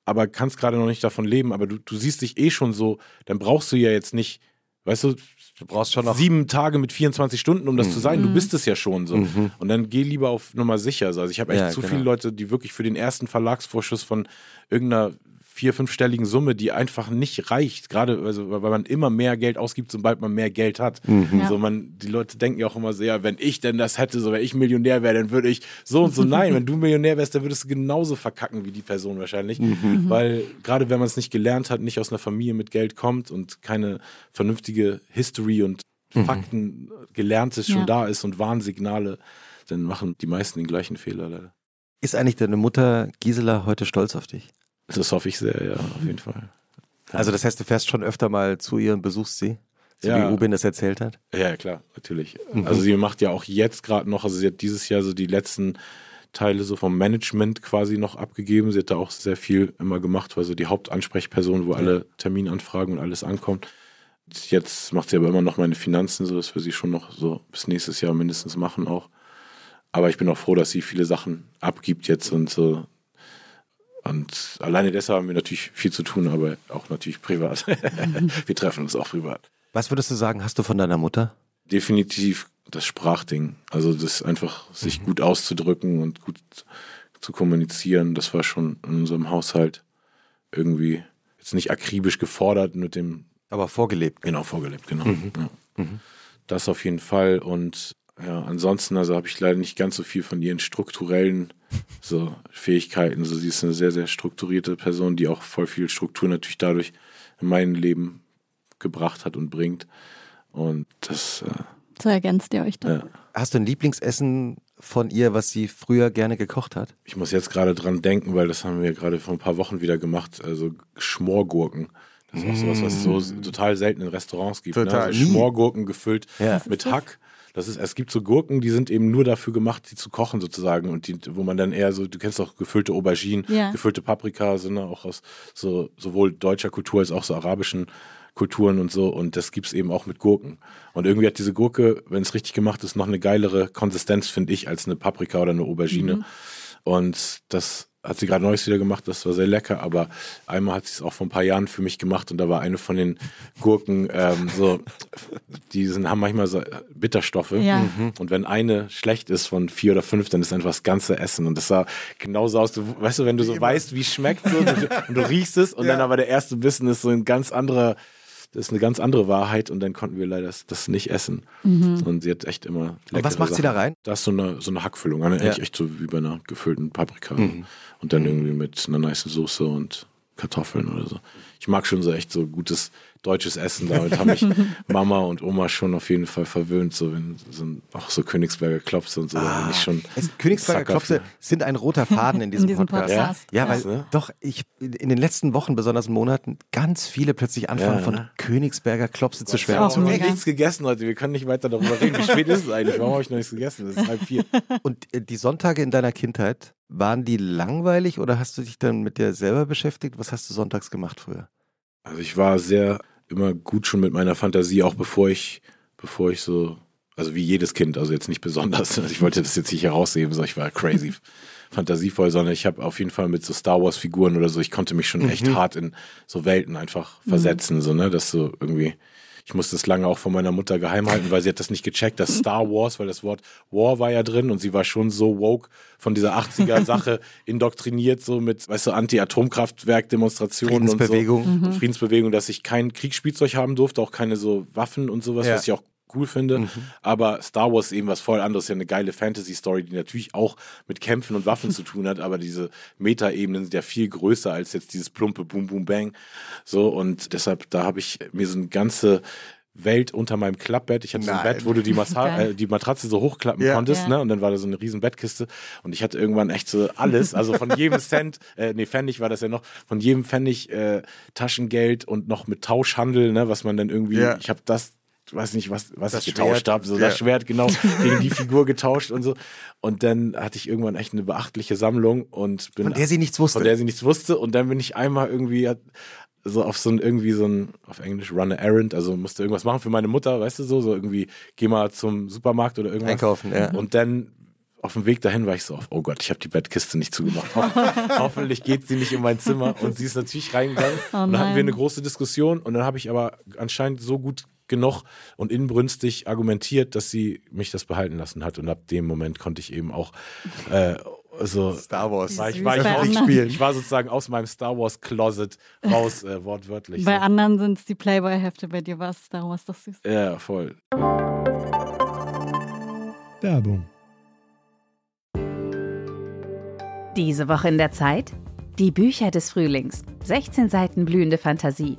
aber kannst gerade noch nicht davon leben, aber du, du siehst dich eh schon so, dann brauchst du ja jetzt nicht, weißt du, Du brauchst schon noch sieben Tage mit 24 Stunden, um das zu sein. Mhm. Du bist es ja schon so. Mhm. Und dann geh lieber auf Nummer sicher. Also ich habe echt Ja, zu genau. viele Leute, die wirklich für den ersten Verlagsvorschuss von irgendeiner vier, fünfstelligen Summe, die einfach nicht reicht. Gerade also, weil man immer mehr Geld ausgibt, sobald man mehr Geld hat. Mhm. Ja. So man, die Leute denken ja auch immer so, ja, wenn ich denn das hätte, so wenn ich Millionär wäre, dann würde ich so und so. Nein, wenn du Millionär wärst, dann würdest du genauso verkacken wie die Person wahrscheinlich. Mhm. Weil gerade wenn man es nicht gelernt hat, nicht aus einer Familie mit Geld kommt und keine vernünftige History und Fakten gelerntes schon Ja. da ist und Warnsignale, dann machen die meisten den gleichen Fehler leider. Ist eigentlich deine Mutter Gisela heute stolz auf dich? Das hoffe ich sehr, ja, auf jeden Fall. Also das heißt, du fährst schon öfter mal zu ihr und besuchst sie? So Ja. wie Ubin das erzählt hat? Ja, klar, natürlich. Mhm. Also sie macht ja auch jetzt gerade noch, also sie hat dieses Jahr so die letzten Teile so vom Management quasi noch abgegeben. Sie hat da auch sehr viel immer gemacht, war so die Hauptansprechperson, wo alle Terminanfragen und alles ankommt. Jetzt macht sie aber immer noch meine Finanzen, so das wir sie schon noch so bis nächstes Jahr mindestens machen auch. Aber ich bin auch froh, dass sie viele Sachen abgibt jetzt und so. Und alleine deshalb haben wir natürlich viel zu tun, aber auch natürlich privat. wir treffen uns auch privat Was würdest du sagen, hast du von deiner Mutter? definitiv das Sprachding. Also das einfach sich gut auszudrücken und gut zu kommunizieren, das war schon in unserem Haushalt irgendwie jetzt nicht akribisch gefordert mit dem Aber vorgelebt. genau vorgelebt, genau. Ja. Das auf jeden Fall und ja, ansonsten also habe ich leider nicht ganz so viel von ihren strukturellen so Fähigkeiten. So sie ist eine sehr sehr strukturierte Person, die auch voll viel Struktur natürlich dadurch in mein Leben gebracht hat und bringt. Und das äh, So ergänzt ihr euch dann. ja. Hast du ein Lieblingsessen von ihr, was sie früher gerne gekocht hat? Ich muss jetzt gerade dran denken, weil das haben wir gerade vor ein paar Wochen wieder gemacht. Also Schmorgurken. Das ist auch sowas, was es so total selten in Restaurants gibt. Total. Ne? Also. Schmorgurken gefüllt Ja. mit Hack. Das ist, es gibt so Gurken, die sind eben nur dafür gemacht, die zu kochen sozusagen und die, wo man dann eher so, du kennst auch gefüllte Auberginen, Ja. gefüllte Paprika, sind ne, auch aus so sowohl deutscher Kultur als auch so arabischen Kulturen und so und das gibt's eben auch mit Gurken. Und irgendwie hat diese Gurke, wenn es richtig gemacht ist, noch eine geilere Konsistenz, finde ich, als eine Paprika oder eine Aubergine. Und das hat sie gerade neues wieder gemacht, das war sehr lecker, aber einmal hat sie es auch vor ein paar Jahren für mich gemacht und da war eine von den Gurken ähm, so, die sind, haben manchmal so Bitterstoffe. Ja. und wenn eine schlecht ist von vier oder fünf, dann ist einfach das ganze Essen. Und das sah genauso aus, du, weißt du, wenn du so weißt, wie es schmeckt so, und, du, und du riechst es und dann aber der erste Bissen ist so ein ganz anderer, das ist eine ganz andere Wahrheit und dann konnten wir leider das, das nicht essen und sie hat echt immer Und was macht sie da Sachen. rein? Da ist so eine, so eine Hackfüllung, eine, eigentlich echt so wie bei einer gefüllten Paprika. Und dann irgendwie mit einer nice Soße und Kartoffeln oder so. Ich mag schon so echt so gutes deutsches Essen. Damit haben mich Mama und Oma schon auf jeden Fall verwöhnt. So wenn so auch so Königsberger Klopse und so, da bin ich schon. Es, Königsberger Klopse für. sind ein roter Faden in diesem, diesem Podcast. Podcast. Ja, weil Ja. doch ich in den letzten Wochen, besonders Monaten, ganz viele plötzlich anfangen Ja. von Königsberger Klopse zu schwärmen. Ich habe nichts gegessen heute. Wir können nicht weiter darüber reden. Wie spät ist es eigentlich? Warum habe ich noch nichts gegessen? Es ist halb vier. Und äh, die Sonntage in deiner Kindheit, waren die langweilig oder hast du dich dann mit dir selber beschäftigt? Was hast du sonntags gemacht früher? Also ich war sehr immer gut schon mit meiner Fantasie, auch bevor ich, bevor ich so, also wie jedes Kind, also jetzt nicht besonders. Also ich wollte das jetzt nicht herausheben, so ich war crazy fantasievoll, sondern ich habe auf jeden Fall mit so Star Wars Figuren oder so, ich konnte mich schon echt hart in so Welten einfach versetzen, so ne, dass so irgendwie ich musste es lange auch von meiner Mutter geheim halten, weil sie hat das nicht gecheckt, dass Star Wars, weil das Wort War war ja drin und sie war schon so woke von dieser 80er Sache indoktriniert, so mit, weißt du, Anti-Atomkraftwerk-Demonstrationen und so. Friedensbewegung. Und Friedensbewegung, dass ich kein Kriegsspielzeug haben durfte, auch keine so Waffen und sowas, Ja. was ich auch cool finde. Aber Star Wars ist eben was voll anderes, ja eine geile Fantasy-Story, die natürlich auch mit Kämpfen und Waffen zu tun hat, aber diese Meta-Ebenen sind ja viel größer als jetzt dieses plumpe Boom Boom Bang. So, und deshalb, da habe ich mir so eine ganze Welt unter meinem Klappbett. Ich hatte so ein Nein. Bett, wo du die, äh, die Matratze so hochklappen Ja. konntest, Ja. ne? Und dann war da so eine riesen Bettkiste und ich hatte irgendwann echt so alles, also von jedem Cent, äh, nee, Pfennig war das ja noch, von jedem Pfennig äh, Taschengeld und noch mit Tauschhandel, ne, was man dann irgendwie, Ja. ich habe das weiß nicht, was, was Das ich getauscht habe, so Ja. das Schwert genau gegen die Figur getauscht und so. Und dann hatte ich irgendwann echt eine beachtliche Sammlung und bin Von der sie nichts wusste. von der sie nichts wusste. Und dann bin ich einmal irgendwie so auf so ein, irgendwie so ein, auf Englisch, run a errand, also musste irgendwas machen für meine Mutter, weißt du so, so irgendwie, geh mal zum Supermarkt oder irgendwas. Einkaufen, ja. Und dann auf dem Weg dahin war ich so auf, oh Gott, ich habe die Bettkiste nicht zugemacht. Ho hoffentlich geht sie nicht in mein Zimmer. Und sie ist natürlich reingegangen. Oh und dann hatten wir eine große Diskussion. Und dann habe ich aber anscheinend so gut genug und inbrünstig argumentiert, dass sie mich das behalten lassen hat. Und ab dem Moment konnte ich eben auch äh, so Star Wars. war ich, war ich, raus, anderen- ich war sozusagen aus meinem Star Wars Closet raus, äh, wortwörtlich. Bei so. anderen sind es die Playboy-Hefte, bei dir war es Star Wars doch süß. Ja, voll. Werbung. Diese Woche in der Zeit? Die Bücher des Frühlings. 16 Seiten blühende Fantasie.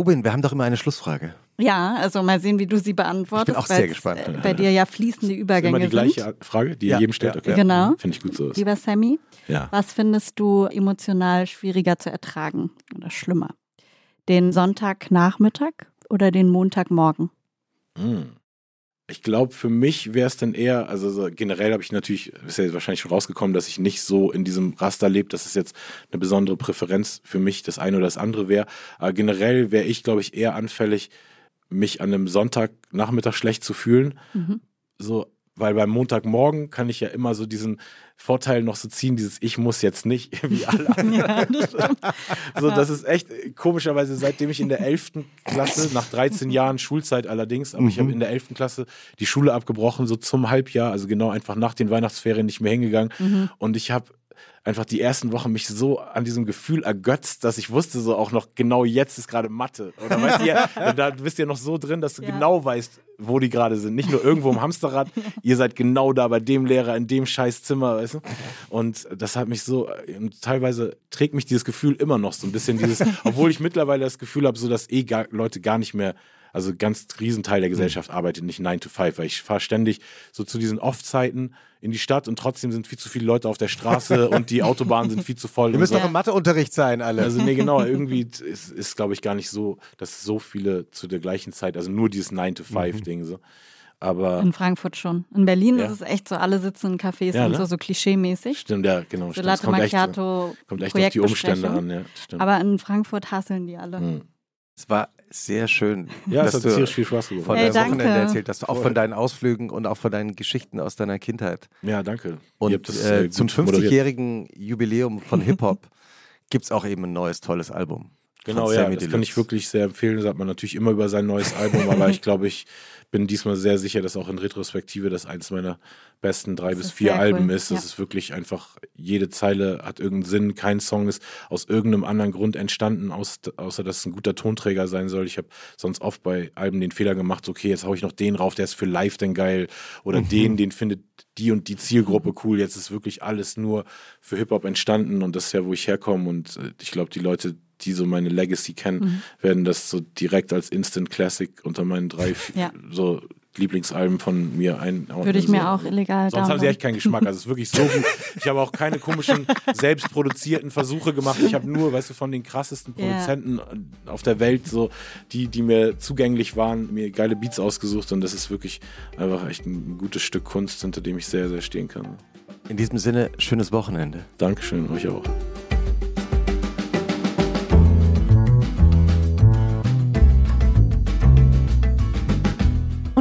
Ubin, wir haben doch immer eine Schlussfrage. Ja, also mal sehen, wie du sie beantwortest. Ich bin auch sehr gespannt. äh, Bei dir ja fließende Ist Übergänge immer die gleiche sind. Frage, die Ja, ihr jedem stellt. Okay. Genau. Finde ich gut so. Lieber Sammy, Ja. was findest du emotional schwieriger zu ertragen oder schlimmer? Den Sonntagnachmittag oder den Montagmorgen? Hm. Ich glaube, für mich wäre es dann eher, also so generell habe ich natürlich, ist ja wahrscheinlich schon rausgekommen, dass ich nicht so in diesem Raster lebe, dass es jetzt eine besondere Präferenz für mich das eine oder das andere wäre. Aber generell wäre ich, glaube ich, eher anfällig, mich an einem Sonntagnachmittag schlecht zu fühlen. Mhm. So, weil beim Montagmorgen kann ich ja immer so diesen Vorteil noch so ziehen, dieses Ich muss jetzt nicht, wie alle anderen. Ja, das. So, das ist echt komischerweise, seitdem ich in der 11. Klasse, nach 13 Jahren Schulzeit allerdings, aber ich habe in der 11. Klasse die Schule abgebrochen, so zum Halbjahr, also genau einfach nach den Weihnachtsferien nicht mehr hingegangen. Und ich habe einfach die ersten Wochen mich so an diesem Gefühl ergötzt, dass ich wusste so auch noch, genau jetzt ist gerade Mathe. Oder weißt du, ja, da bist du ja noch so drin, dass du Ja. genau weißt, wo die gerade sind. Nicht nur irgendwo im Hamsterrad, ihr seid genau da bei dem Lehrer in dem scheiß Zimmer, weißt du? Und das hat mich so, teilweise trägt mich dieses Gefühl immer noch so ein bisschen dieses, obwohl ich mittlerweile das Gefühl habe, so dass eh gar, Leute gar nicht mehr also ganz Riesenteil der Gesellschaft arbeitet nicht 9 to 5, weil ich fahre ständig so zu diesen Off-Zeiten in die Stadt und trotzdem sind viel zu viele Leute auf der Straße und die Autobahnen sind viel zu voll. Wir und müssen so. doch im Matheunterricht sein, alle. Also nee, genau, irgendwie ist, ist glaube ich, gar nicht so, dass so viele zu der gleichen Zeit, also nur dieses 9-to-5-Ding so. Aber In Frankfurt schon. In Berlin Ja. ist es echt so, alle sitzen in Cafés Ja, und ne? so, so klischee-mäßig. stimmt, ja, genau. So Stimmt. Latte kommt echt, Macchiato, kommt echt auf die Umstände an, ja. Stimmt. Aber in Frankfurt hasseln die alle. Hm. es war sehr schön, ja, es dass hat du tierisch viel Spaß gemacht. von Ey, deinem danke. Wochenende erzählt hast, auch Voll. von deinen Ausflügen und auch von deinen Geschichten aus deiner Kindheit. Ja, danke. Und das, äh, zum gut moderiert. 50-jährigen Jubiläum von Hip-Hop gibt es auch eben ein neues, tolles Album. Genau, ja, das kann ich wirklich sehr empfehlen. Das sagt man natürlich immer über sein neues Album, aber ich glaube, ich bin diesmal sehr sicher, dass auch in Retrospektive das eins meiner besten drei Das bis vier Alben cool, ist. Das ja. ist wirklich einfach, jede Zeile hat irgendeinen Sinn, kein Song ist aus irgendeinem anderen Grund entstanden, aus, außer dass es ein guter Tonträger sein soll. Ich habe sonst oft bei Alben den Fehler gemacht, so, okay, jetzt hau ich noch den rauf, der ist für live denn geil. Oder den, den findet die und die Zielgruppe cool. Jetzt ist wirklich alles nur für Hip-Hop entstanden und das ist ja, wo ich herkomme. Und äh, ich glaube, die Leute, die so meine Legacy kennen, werden das so direkt als Instant Classic unter meinen drei Ja. so Lieblingsalben von mir einordnen. Würde ich mir so. auch illegal Sonst haben sie downloaden. echt keinen Geschmack. Also es ist wirklich so gut. Ich habe auch keine komischen selbstproduzierten Versuche gemacht. Ich habe nur, weißt du, von den krassesten. Produzenten auf der Welt so die, die mir zugänglich waren, mir geile Beats ausgesucht und das ist wirklich einfach echt ein gutes Stück Kunst, hinter dem ich sehr, sehr stehen kann. In diesem Sinne, schönes Wochenende. Dankeschön, euch auch.